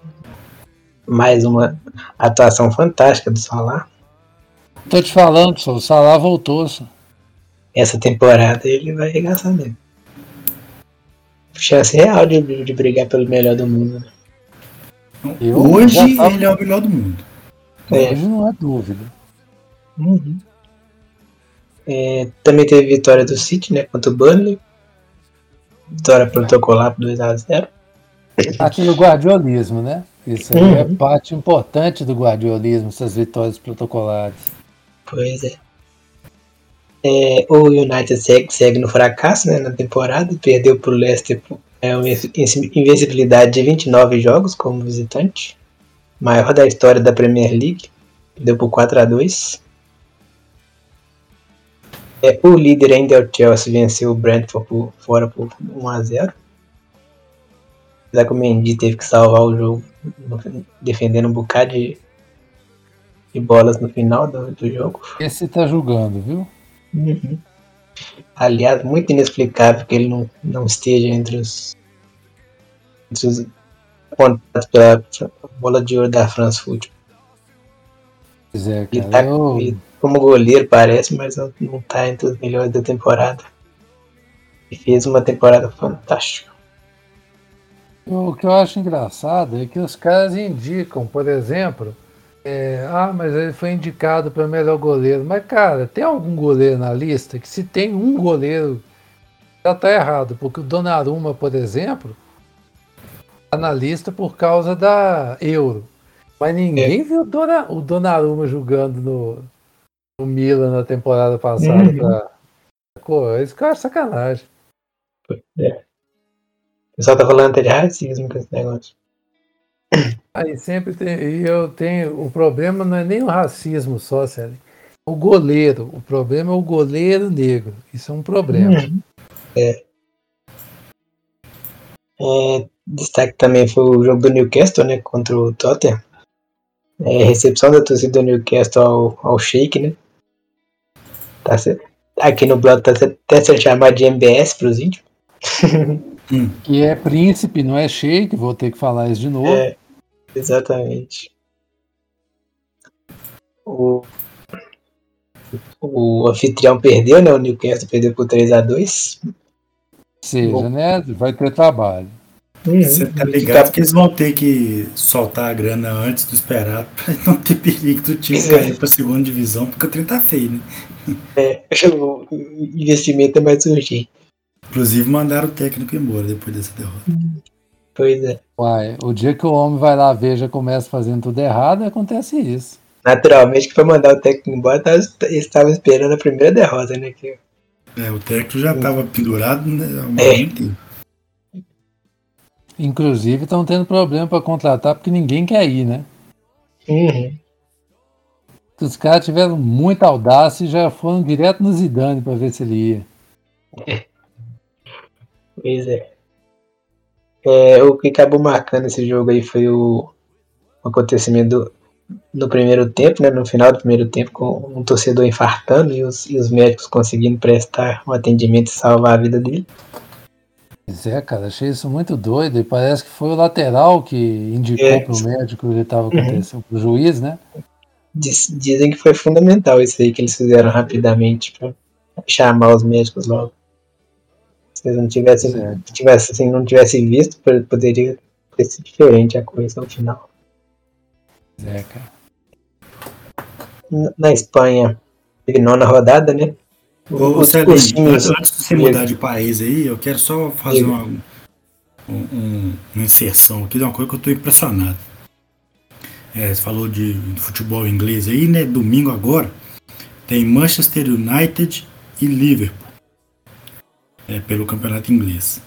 Mais uma atuação fantástica do Salah.
Tô te falando, só, o Salah voltou. Só.
Essa temporada ele vai arregaçar mesmo. Chance real de, de brigar pelo melhor do mundo. Né?
Eu Hoje tava... ele é o melhor do mundo.
É. Hoje não há dúvida.
Uhum. É, também teve vitória do City, né? Contra o Burnley. Vitória protocolar por 2x0.
Aquilo guardiolismo, né? Isso aí é uhum. é parte importante do guardiolismo, essas vitórias protocolares.
Pois é. é o United segue, segue, no fracasso né, na temporada, perdeu para o Leicester é, uma invencibilidade de 29 jogos como visitante, maior da história da Premier League, deu por 4 a 2 é, O líder ainda é o Chelsea, venceu o Brentford por, fora por 1 a 0 Apesar que o Mendy teve que salvar o jogo, defendendo um bocado de de bolas no final do, do jogo.
Esse tá jogando, viu?
Uhum. Aliás, muito inexplicável que ele não, não esteja entre os, entre os contatos pela bola de ouro da France Football.
Pois é, cara.
Ele tá, eu... ele, como goleiro parece, mas não, não tá entre os melhores da temporada. E fez uma temporada fantástica.
O que eu acho engraçado é que os caras indicam, por exemplo, é, ah, mas ele foi indicado para melhor goleiro. Mas, cara, tem algum goleiro na lista que se tem um goleiro já tá errado, porque o Donnarumma, por exemplo, tá na lista por causa da Euro. Mas ninguém é. viu o, Dona, o Donnarumma jogando no, no Milan na temporada passada. Uhum. Pra... Pô, isso que eu acho sacanagem.
É. O pessoal tá falando até de racismo com esse negócio.
Aí sempre tem. E eu tenho. O problema não é nem o racismo só, Célio. O goleiro. O problema é o goleiro negro. Isso é um problema. Uhum.
É. é. Destaque também foi o jogo do Newcastle, né? Contra o Tottenham. É, recepção da torcida do Newcastle ao, ao Shake, né? Tá Aqui no blog tá até sendo chamado de MBS para os índios.
que é príncipe, não é shake, vou ter que falar isso de novo. É.
Exatamente. O, o anfitrião perdeu, né? O Newcastle perdeu por 3x2.
Seja, né? Vai ter trabalho.
Uhum. Você tá ligado que eles vão ter que soltar a grana antes do esperado pra não ter perigo do time é. cair pra segunda divisão, porque o trem tá feio, né?
É, o investimento é mais urgente.
Inclusive mandaram o técnico embora depois dessa derrota.
Pois é.
Uai, o dia que o homem vai lá ver já começa fazendo tudo errado, acontece isso.
Naturalmente que pra mandar o técnico embora, tá, eles estavam esperando a primeira derrota, né? Que...
É, o técnico já estava pendurado né, há é. tempo.
Inclusive estão tendo problema para contratar porque ninguém quer ir, né?
Uhum.
Os caras tiveram muita audácia e já foram direto no Zidane para ver se ele ia.
É. Pois é. É, o que acabou marcando esse jogo aí foi o, o acontecimento no primeiro tempo, né, no final do primeiro tempo, com um torcedor infartando e os, e os médicos conseguindo prestar um atendimento e salvar a vida dele.
Pois é, cara, achei isso muito doido. E parece que foi o lateral que indicou é. para o médico que estava acontecendo, uhum. para o juiz, né?
Diz, dizem que foi fundamental isso aí que eles fizeram rapidamente para chamar os médicos logo. Se não tivesse, tivesse assim, não tivesse visto, poderia ter sido diferente a coisa no final.
É, cara.
Na Espanha, teve nona rodada, né?
Ô,
Os-
Celinho, antes de você mudar de país aí, eu quero só fazer uma, um- um- uma inserção aqui de uma coisa que eu tô impressionado. É, você falou de futebol inglês aí, né? Domingo agora tem Manchester United e Liverpool é, pelo campeonato inglês.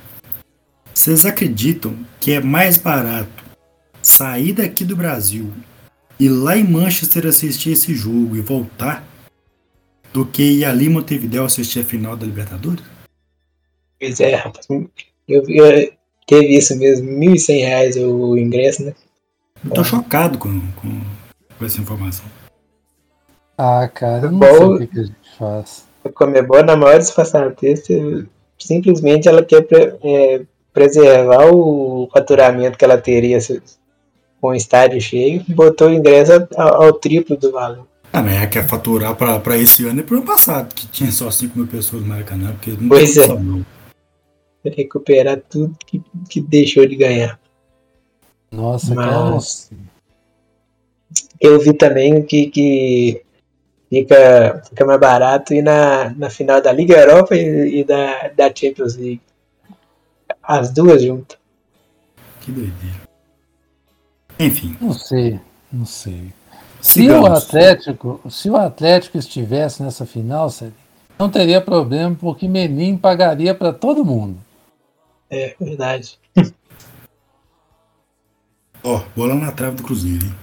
Vocês acreditam que é mais barato sair daqui do Brasil ir lá em Manchester assistir esse jogo e voltar do que ir ali em Montevideo assistir a final da Libertadores?
Pois é, rapaz. Eu, eu- teve isso mesmo, 1.100 reais o ingresso, né?
Eu tô chocado com, com, com essa informação.
Ah, cara, eu não
Bom-
sei o que, que a gente faz.
A Comebol, na maior disfarçatez, simplesmente ela quer pre- é, preservar o faturamento que ela teria se- com o estádio cheio, botou o ingresso ao, ao triplo do valor.
Ah, mas ela quer faturar pra, pra esse ano e pro ano passado, que tinha só 5 mil pessoas no Maracanã, porque não
Pois
tem
é.
não.
Recuperar tudo que, que deixou de ganhar.
Nossa,
Mas-
cara, eu
vi também que, que fica, fica mais barato ir na, na final da Liga Europa e, e da, da Champions League. As duas juntas.
Que doideira. Enfim,
Não sei, não sei. Se o. Atlético, se o Atlético estivesse nessa final, não teria problema, porque Menin pagaria para todo mundo.
É verdade.
Ó, bola na trave do Cruzeiro, hein?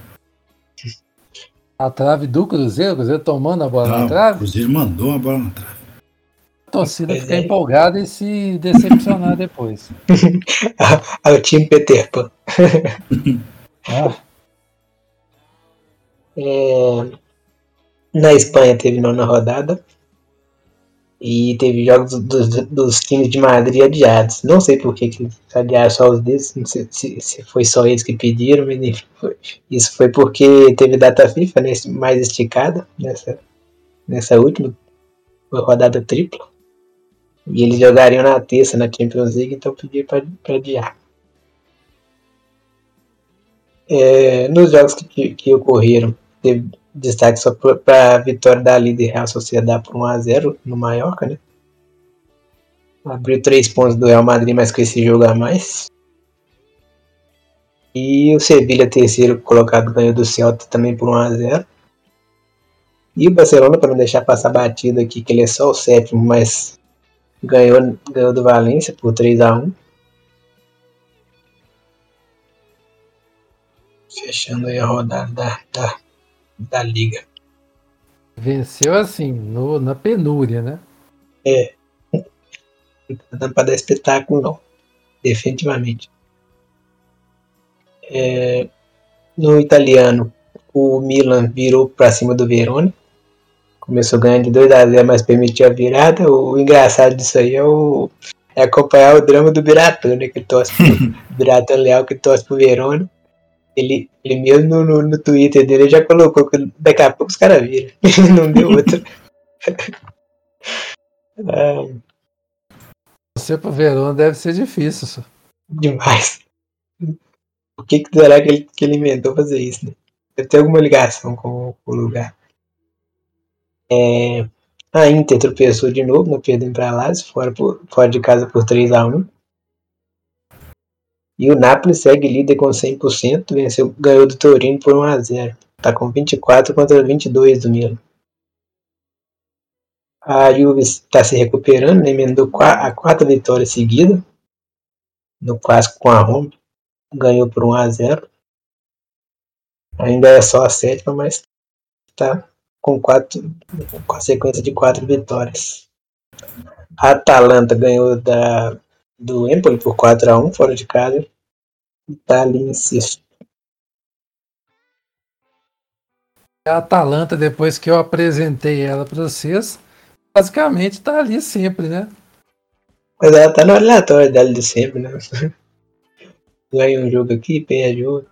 A trave do Cruzeiro, o Cruzeiro tomando a bola
Não,
na
o
trave,
Cruzeiro mandou uma bola na trave.
a torcida fica
é.
empolgada e se decepcionar depois.
Ao time Peter Pan.
Ah,
É, na Espanha teve nona rodada. E teve jogos dos, dos times de Madrid adiados. Não sei por que, que adiaram só os deles. Não sei se, se foi só eles que pediram, mas enfim, foi. Isso foi porque teve data FIFA né, mais esticada nessa, nessa última rodada tripla. E eles jogariam na terça na Champions League, então pediram para adiar. É, nos jogos que, que ocorreram, teve destaque só para a vitória da líder Real Sociedade por 1x0 no Mallorca, né? Abriu 3 pontos do Real Madrid, mas com esse jogo a mais. E o Sevilha, terceiro colocado, ganhou do Celta também por 1x0. E o Barcelona, para não deixar passar batido aqui, que ele é só o sétimo, mas ganhou, ganhou do Valência por 3x1. Fechando aí a rodada da, da, da liga.
venceu assim, no- na penúria, né?
Não tá dando pra dar espetáculo, não. Definitivamente. É, no italiano, o Milan virou pra cima do Verona. Começou ganhando de 2x0, mas permitiu a virada. O engraçado disso aí é, o, é acompanhar o drama do Biratã, né? Que torce pro Biratã Leal, que torce pro Verona. Ele, ele mesmo no, no, no Twitter dele já colocou que daqui a pouco os caras viram. não deu outra. Ah,
Você pro Verona deve ser difícil. Só.
Demais. O que, que será que ele, que ele inventou fazer isso, né? Deve ter alguma ligação com, com o lugar. É, a Inter tropeçou de novo, não perdendo para Lazio, fora, por- fora de casa por 3x1. E o Napoli segue líder com 100%, venceu, ganhou do Torino por 1x0. Tá com 24 contra 22 do Milan. A Juve está se recuperando, né? emendou a quarta vitória seguida no clássico com a Roma. Ganhou por 1 a 0 Ainda é só a sétima, mas está com, quatro, com a sequência de quatro vitórias. A Atalanta ganhou da, do Empoli por 4 a 1 fora de casa. Está ali em sexto.
A Atalanta, depois que eu apresentei ela para vocês, basicamente tá ali sempre, né?
Mas ela tá no aleatório dela de sempre, né? Ganha um jogo aqui, perde outro.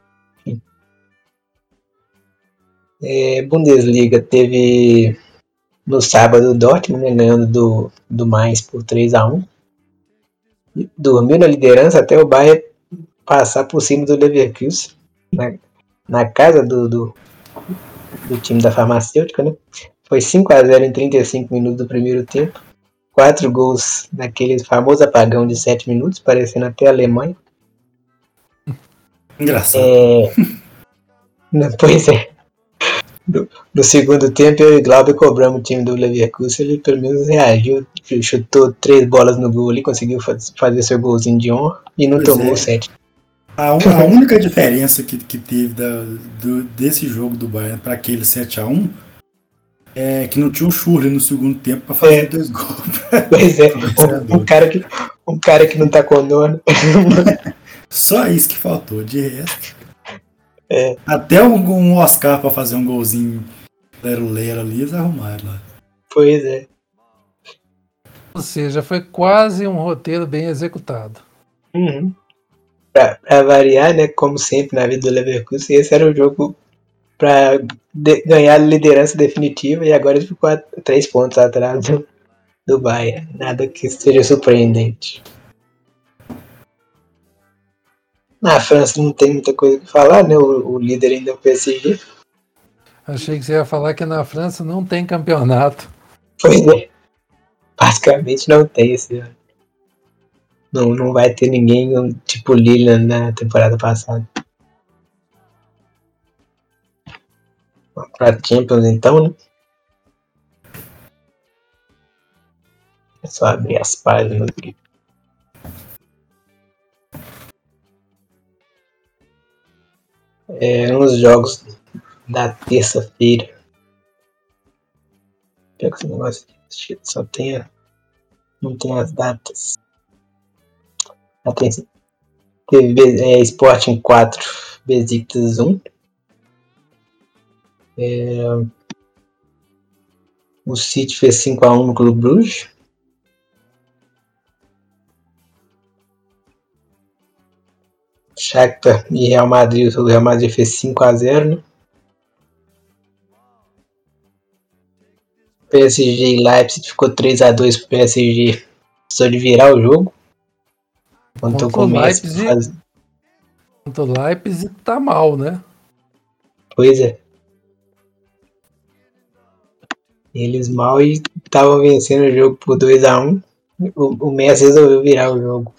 É, Bundesliga teve no sábado o Dortmund né, ganhando do, do Mainz por 3x1. Dormiu na liderança até o Bayern passar por cima do Leverkusen na, na casa do, do, do time da farmacêutica, né? Foi 5 a 0 em 35 minutos do primeiro tempo. Quatro gols naquele famoso apagão de 7 minutos, parecendo até a Alemanha.
Engraçado.
É... Pois é. No, no segundo tempo, eu e Glauber cobramos o time do Leverkusen. Ele pelo menos reagiu, chutou três bolas no gol ali, conseguiu faz- fazer seu golzinho de honra e não
Pois
tomou
é.
o sete.
A, un- a única diferença que, que teve da- do- desse jogo do Bayern para aquele 7x1 é que não tinha o Schürrle no segundo tempo para fazer
É.
dois gols.
Pois é, um, um cara que, um cara que não tá com dono.
Só isso que faltou, de resto.
É.
Até um, um Oscar para fazer um golzinho lero-lero ali, eles arrumaram lá.
Pois é.
Ou seja, foi quase um roteiro bem executado.
Uhum. Pra, pra variar, né? Como sempre na vida do Leverkusen, esse era o jogo pra de- ganhar a liderança definitiva e agora ele ficou a três pontos atrás do, do Bayern. Nada que seja surpreendente. Na França não tem muita coisa que falar, né? O, o líder ainda é o PSG.
Achei que você ia falar que na França não tem campeonato.
Pois é. Basicamente não tem esse ano. Não, não vai ter ninguém tipo Lila na temporada passada. Pra Champions então, né? É só abrir as páginas aqui. É, uns jogos da terça-feira. Pega esse negócio aqui. Só tem a... Não tem as datas. Tem... Teve é, Sporting 4, Besiktas 1. É... O City fez 5x1 no Clube Bruges. Shakhtar e Real Madrid, o Real Madrid fez 5x0, né? PSG e Leipzig ficou 3x2 pro PSG. Precisou de virar o jogo. Com
o
o Messi. pra
Leipzig. Contra o Leipzig tá mal, né?
Pois é. Eles mal e estavam vencendo o jogo por 2x1. O, o Messi resolveu virar o jogo.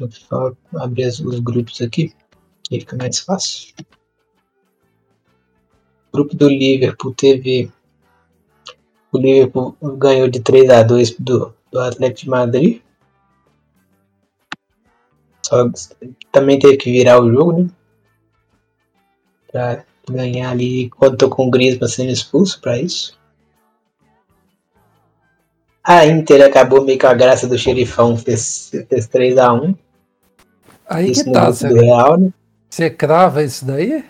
Vou só abrir os, os grupos aqui, que fica mais fácil. O grupo do Liverpool teve. O Liverpool ganhou de 3 a 2 do, do Atlético de Madrid. Só também teve que virar o jogo, né? Pra ganhar ali. Contou com o Griezmann sendo expulso pra isso. A Inter acabou meio com a graça do xerifão, fez, fez 3x1.
Aí
Isso
que tá. Você,
Real, né?
você crava isso daí?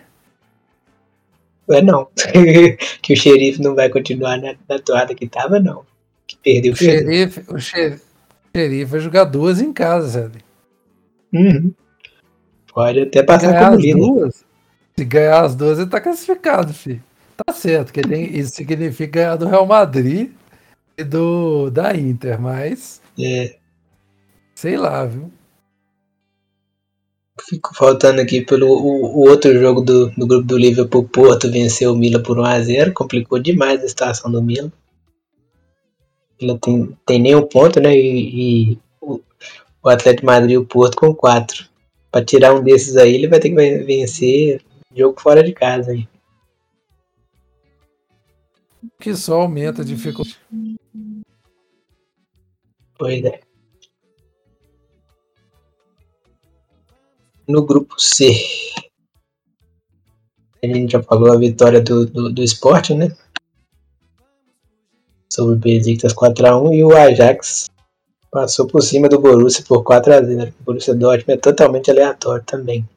É não. que o xerife não vai continuar na, na toada que tava, não. Que perdeu,
O
perdeu.
xerife, o xerife, o xerife vai jogar duas em casa, sabe?
Uhum. Pode até passar
ganhar
como líder.
duas. Se ganhar as duas, ele tá classificado, filho. Tá certo, que tem, isso significa ganhar do Real Madrid e do da Inter, mas
É,
sei lá, viu?
Fico faltando aqui pelo o, o outro jogo do, do grupo do Liverpool. Porto venceu o Milan por 1x0. Complicou demais a situação do. O Milan tem, tem nenhum ponto, né? E, e o, o Atlético de Madrid e o Porto com 4. Pra tirar um desses aí, ele vai ter que ven- vencer jogo fora de casa. Aí.
Que só aumenta a dificuldade.
Pois é. No grupo C, a gente já falou a vitória do, do, do Sport, né? Sobre o Besiktas 4x1 e o Ajax passou por cima do Borussia por 4x0. O Borussia Dortmund é totalmente aleatório também.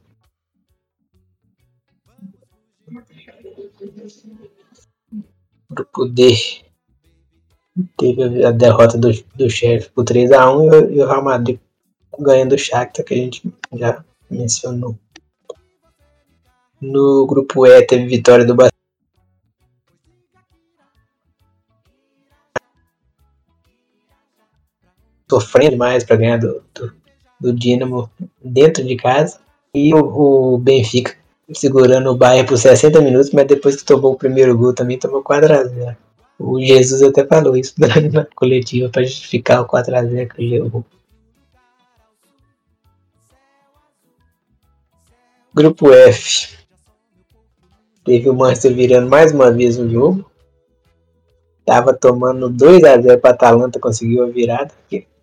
Grupo D teve a derrota do, do chefe por 3x1 e, e o Real Madrid ganhando o Shakhtar, que a gente já mencionou. No grupo E teve vitória do Barcelona. sofrendo demais para ganhar do, do, do Dinamo dentro de casa. E o, o Benfica segurando o Bayern por 60 minutos, mas depois que tomou o primeiro gol também tomou 4x0. O Jesus até falou isso na coletiva para justificar o 4x0 que levou. Grupo F. Teve o Manchester virando mais uma vez o jogo. Tava tomando 2x0 para Atalanta, conseguiu a virada.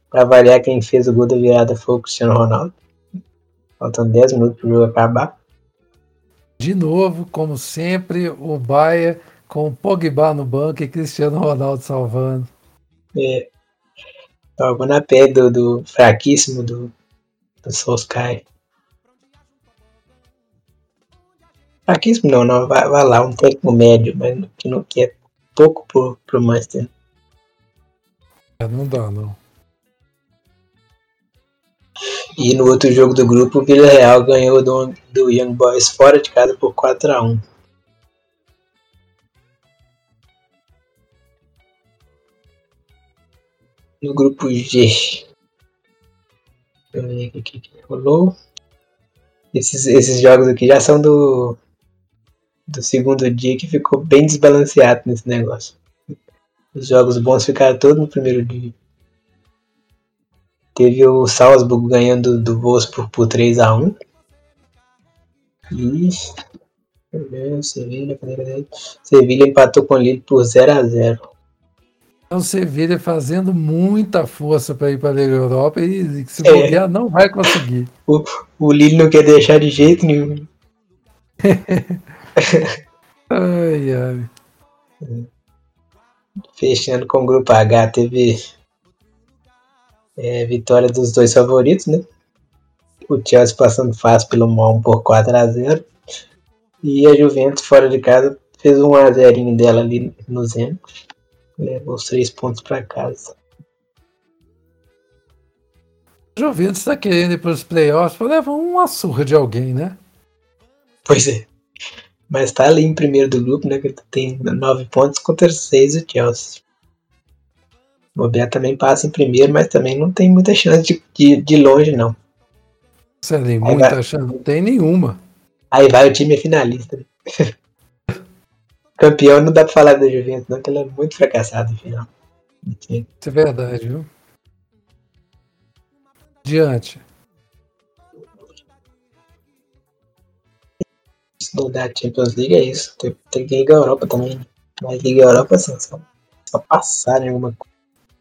Para variar, quem fez o gol da virada foi o Cristiano Ronaldo. Faltando 10 minutos para o jogo acabar.
De novo, como sempre, o Bahia com o Pogba no banco e Cristiano Ronaldo salvando.
É. Tava na pele do, do fraquíssimo do, do Solskjaer. Fraquíssimo não, não vai, vai lá, um técnico médio, mas que não quer pouco pro, pro Manchester.
É, não dá, não.
E no outro jogo do grupo, o Villarreal ganhou do, do Young Boys fora de casa por 4x1. No grupo G. Deixa eu ver aqui o que rolou. Esses, esses jogos aqui já são do, do segundo dia que ficou bem desbalanceado nesse negócio. Os jogos bons ficaram todos no primeiro dia. Teve o Salzburg ganhando do Wolfsburg por 3x1. E. Sevilha, Sevilha empatou com o Lille por 0x0.
Então, o Sevilha fazendo muita força para ir para a Liga Europa e se é. bobear não vai conseguir.
O, o Lille não quer deixar de jeito nenhum.
ai, ai.
Fechando com o grupo H, teve é, vitória dos dois favoritos, né? O Chelsea passando fácil pelo Malmo por 4 a 0 E a Juventus fora de casa fez um a 0 dela ali no Zenit. Levou os três pontos para casa.
Juventus está querendo ir para os playoffs levar uma surra de alguém, né?
Pois é. Mas tá ali em primeiro do grupo, né? Que tem nove pontos contra seis o Chelsea. O Bobear também passa em primeiro, mas também não tem muita chance de, de, de longe, não.
Você tem muita vai... chance? Não tem nenhuma.
Aí vai o time finalista. Campeão não dá pra falar da Juventus, não, que ela é muito fracassada no final.
Isso é verdade, viu? Diante.
Se não dá Champions League é isso. Tem, tem Liga Europa também. Mas Liga Europa, assim, só, só passar em alguma coisa.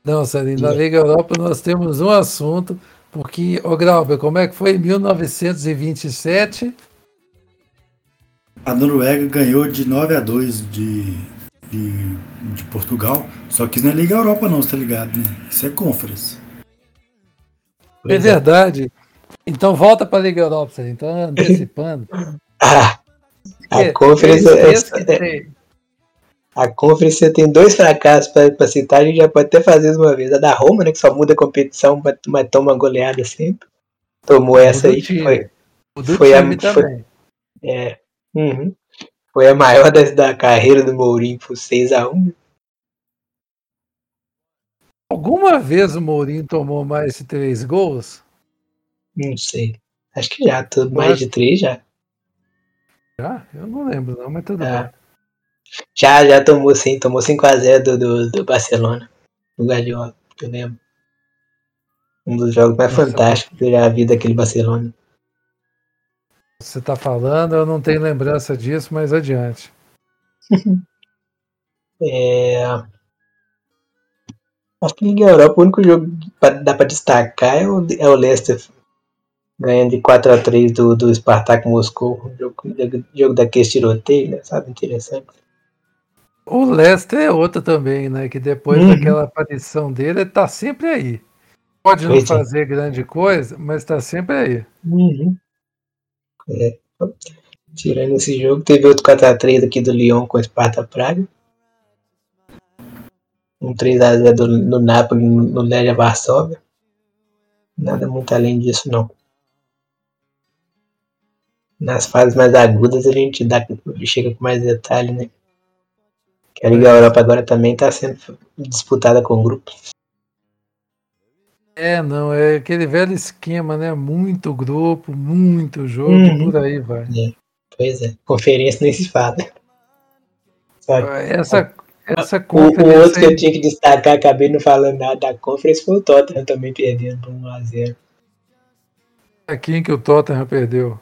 Não, Sérgio, na Liga Europa nós temos um assunto, porque, ô Grauber, como é que foi em 1927?
A Noruega ganhou de 9 a 2 de, de, de Portugal, só que isso não é Liga Europa não, você tá ligado, né? Isso é Conference.
É verdade. Então volta para a Liga Europa, Sérgio, então antecipando.
ah, a Conference é, é, a Conference tem dois fracassos para citar, a gente já pode até fazer uma vez. A da Roma, né, que só muda a competição, mas toma goleada sempre. Tomou essa aí, foi, foi a, foi, é, uhum, foi a maior da, da carreira do Mourinho, por 6x1.
Alguma vez o Mourinho tomou mais de três gols?
Não sei. Acho que já, mais de três já.
Já? Eu não lembro não, mas tudo é. bem.
Já, já tomou sim, tomou 5x0 do, do, do, Barcelona, do Guardiola, eu lembro. Um dos jogos mais Nossa, fantásticos que eu já vi daquele Barcelona.
Você tá falando, eu não tenho lembrança disso, mas adiante.
é... Acho que Liga Europa, o único jogo que dá pra destacar é o, é o Leicester ganhando de 4x3 do, do Spartak Moscou. Jogo, jogo daqueles tiroteio, né? Sabe? Interessante.
O Lester é outra também, né? Que depois uhum. daquela aparição dele, tá sempre aí. Pode não fazer grande coisa, mas tá sempre aí.
Uhum. É. Tirando esse jogo, teve outro 4x3 aqui do Lyon com o Sparta Praga. Um 3x0 do, no Napoli no Legia Varsóvia. Nada muito além disso, não. Nas fases mais agudas a gente dá, chega com mais detalhe, né? A Liga Europa agora também está sendo disputada com grupos.
É, não, é aquele velho esquema, né? Muito grupo, muito jogo,
Uhum.
por aí vai.
Pois é, conferência nem se fala. Sabe?
Essa, essa
O, o outro que eu
conferência.
tinha que destacar, acabei não falando nada da conference, foi o Tottenham também perdendo por 1x0.
Aqui em que o Tottenham perdeu.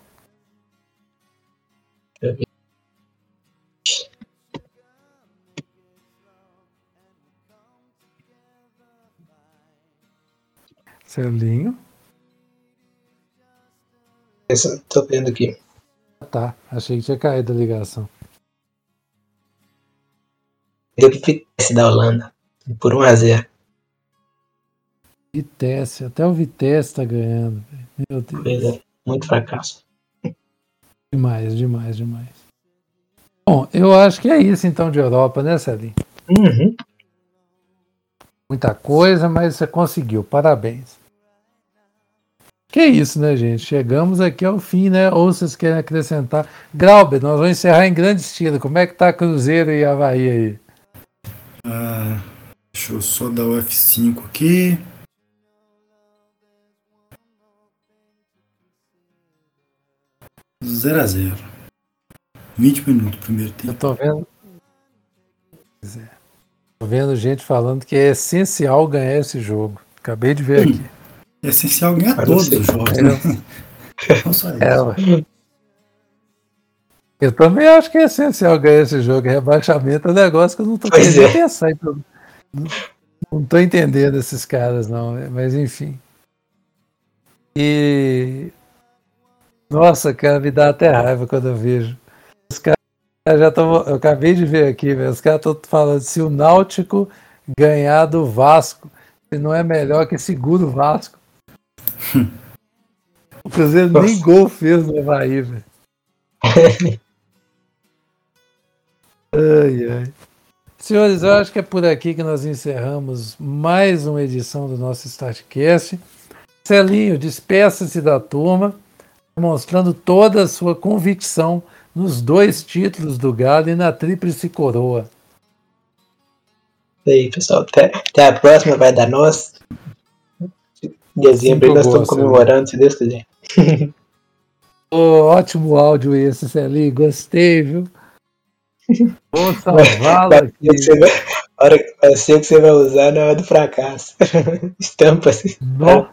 Celinho.
Essa- Tô vendo aqui.
Tá, achei que tinha caído a ligação.
Deu pro Vitesse da Holanda. Por 1x0.
Vitesse, até o Vitesse tá ganhando. Meu Deus.
Pois é, muito fracasso.
Demais, demais, demais. Bom, eu acho que é isso então de Europa, né, Celinho?
Uhum.
Muita coisa, mas você conseguiu. Parabéns. Que isso, né, gente? Chegamos aqui ao fim, né? Ou vocês querem acrescentar? Grauber, nós vamos encerrar em grande estilo. Como é que tá Cruzeiro e Havaí aí?
Ah, deixa eu só dar o F5 aqui. Zero a zero. 20 minutos primeiro
Eu
tempo.
tô vendo. É. Tô vendo gente falando que é essencial ganhar esse jogo. Acabei de ver aqui.
É essencial ganhar todos
você.
os jogos, né? Não só isso.
É. Eu também acho que é essencial ganhar esse jogo. Rebaixamento é um negócio que eu não tô
Pois
querendo
é.
pensar. Então, não, não tô entendendo esses caras, não. né? Mas enfim. E. Nossa, cara, me dá até raiva quando eu vejo. Os caras já estão. Eu acabei de ver aqui, velho. Os caras estão falando se o Náutico ganhar do Vasco, se não é melhor que segura o Vasco. O Cruzeiro nem
Nossa.
gol fez no Havaí, velho. Ai, ai. Senhores, eu acho que é por aqui que nós encerramos mais uma edição do nosso Startcast. Celinho, despeça-se da turma, demonstrando toda a sua convicção nos dois títulos do Galo e na Tríplice Coroa.
E aí, pessoal. Até, até a próxima, vai dar nós. Em dezembro
Cinco
nós estamos comemorando, se Deus quiser.
Ô, ótimo áudio esse, Celinho, gostei, viu? Vou salvá-lo aqui.
que vai, a hora, ser que você vai usar na hora do fracasso. Estampa assim.
No-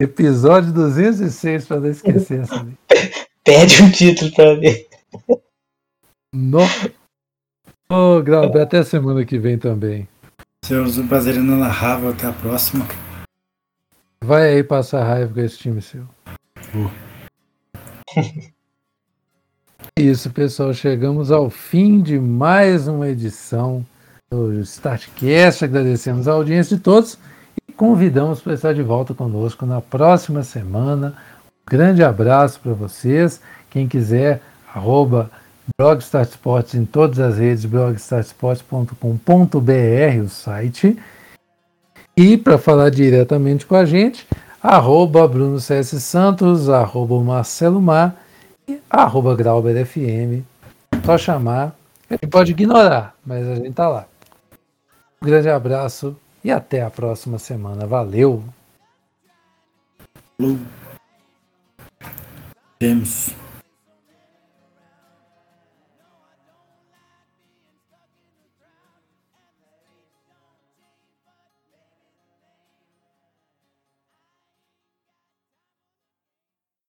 Episódio 206, para não esquecer, Celinho.
Perde um título pra mim.
No... Ô, Glauber, até semana que vem também.
Um prazer inenarrável. Até a próxima.
Vai aí passar raiva com esse time seu. É Isso, pessoal. Chegamos ao fim de mais uma edição do Startcast. Agradecemos a audiência de todos e convidamos para estar de volta conosco na próxima semana. Um grande abraço para vocês. Quem quiser, arroba blogstartsports em todas as redes, blogstartsports.com.br, o site. E para falar diretamente com a gente, arroba Bruno CS Santos, arroba Marcelo Mar e arroba Grauber FM. Só chamar. Gente pode ignorar, mas a gente tá lá. Um grande abraço e até a próxima semana. Valeu!
Temos.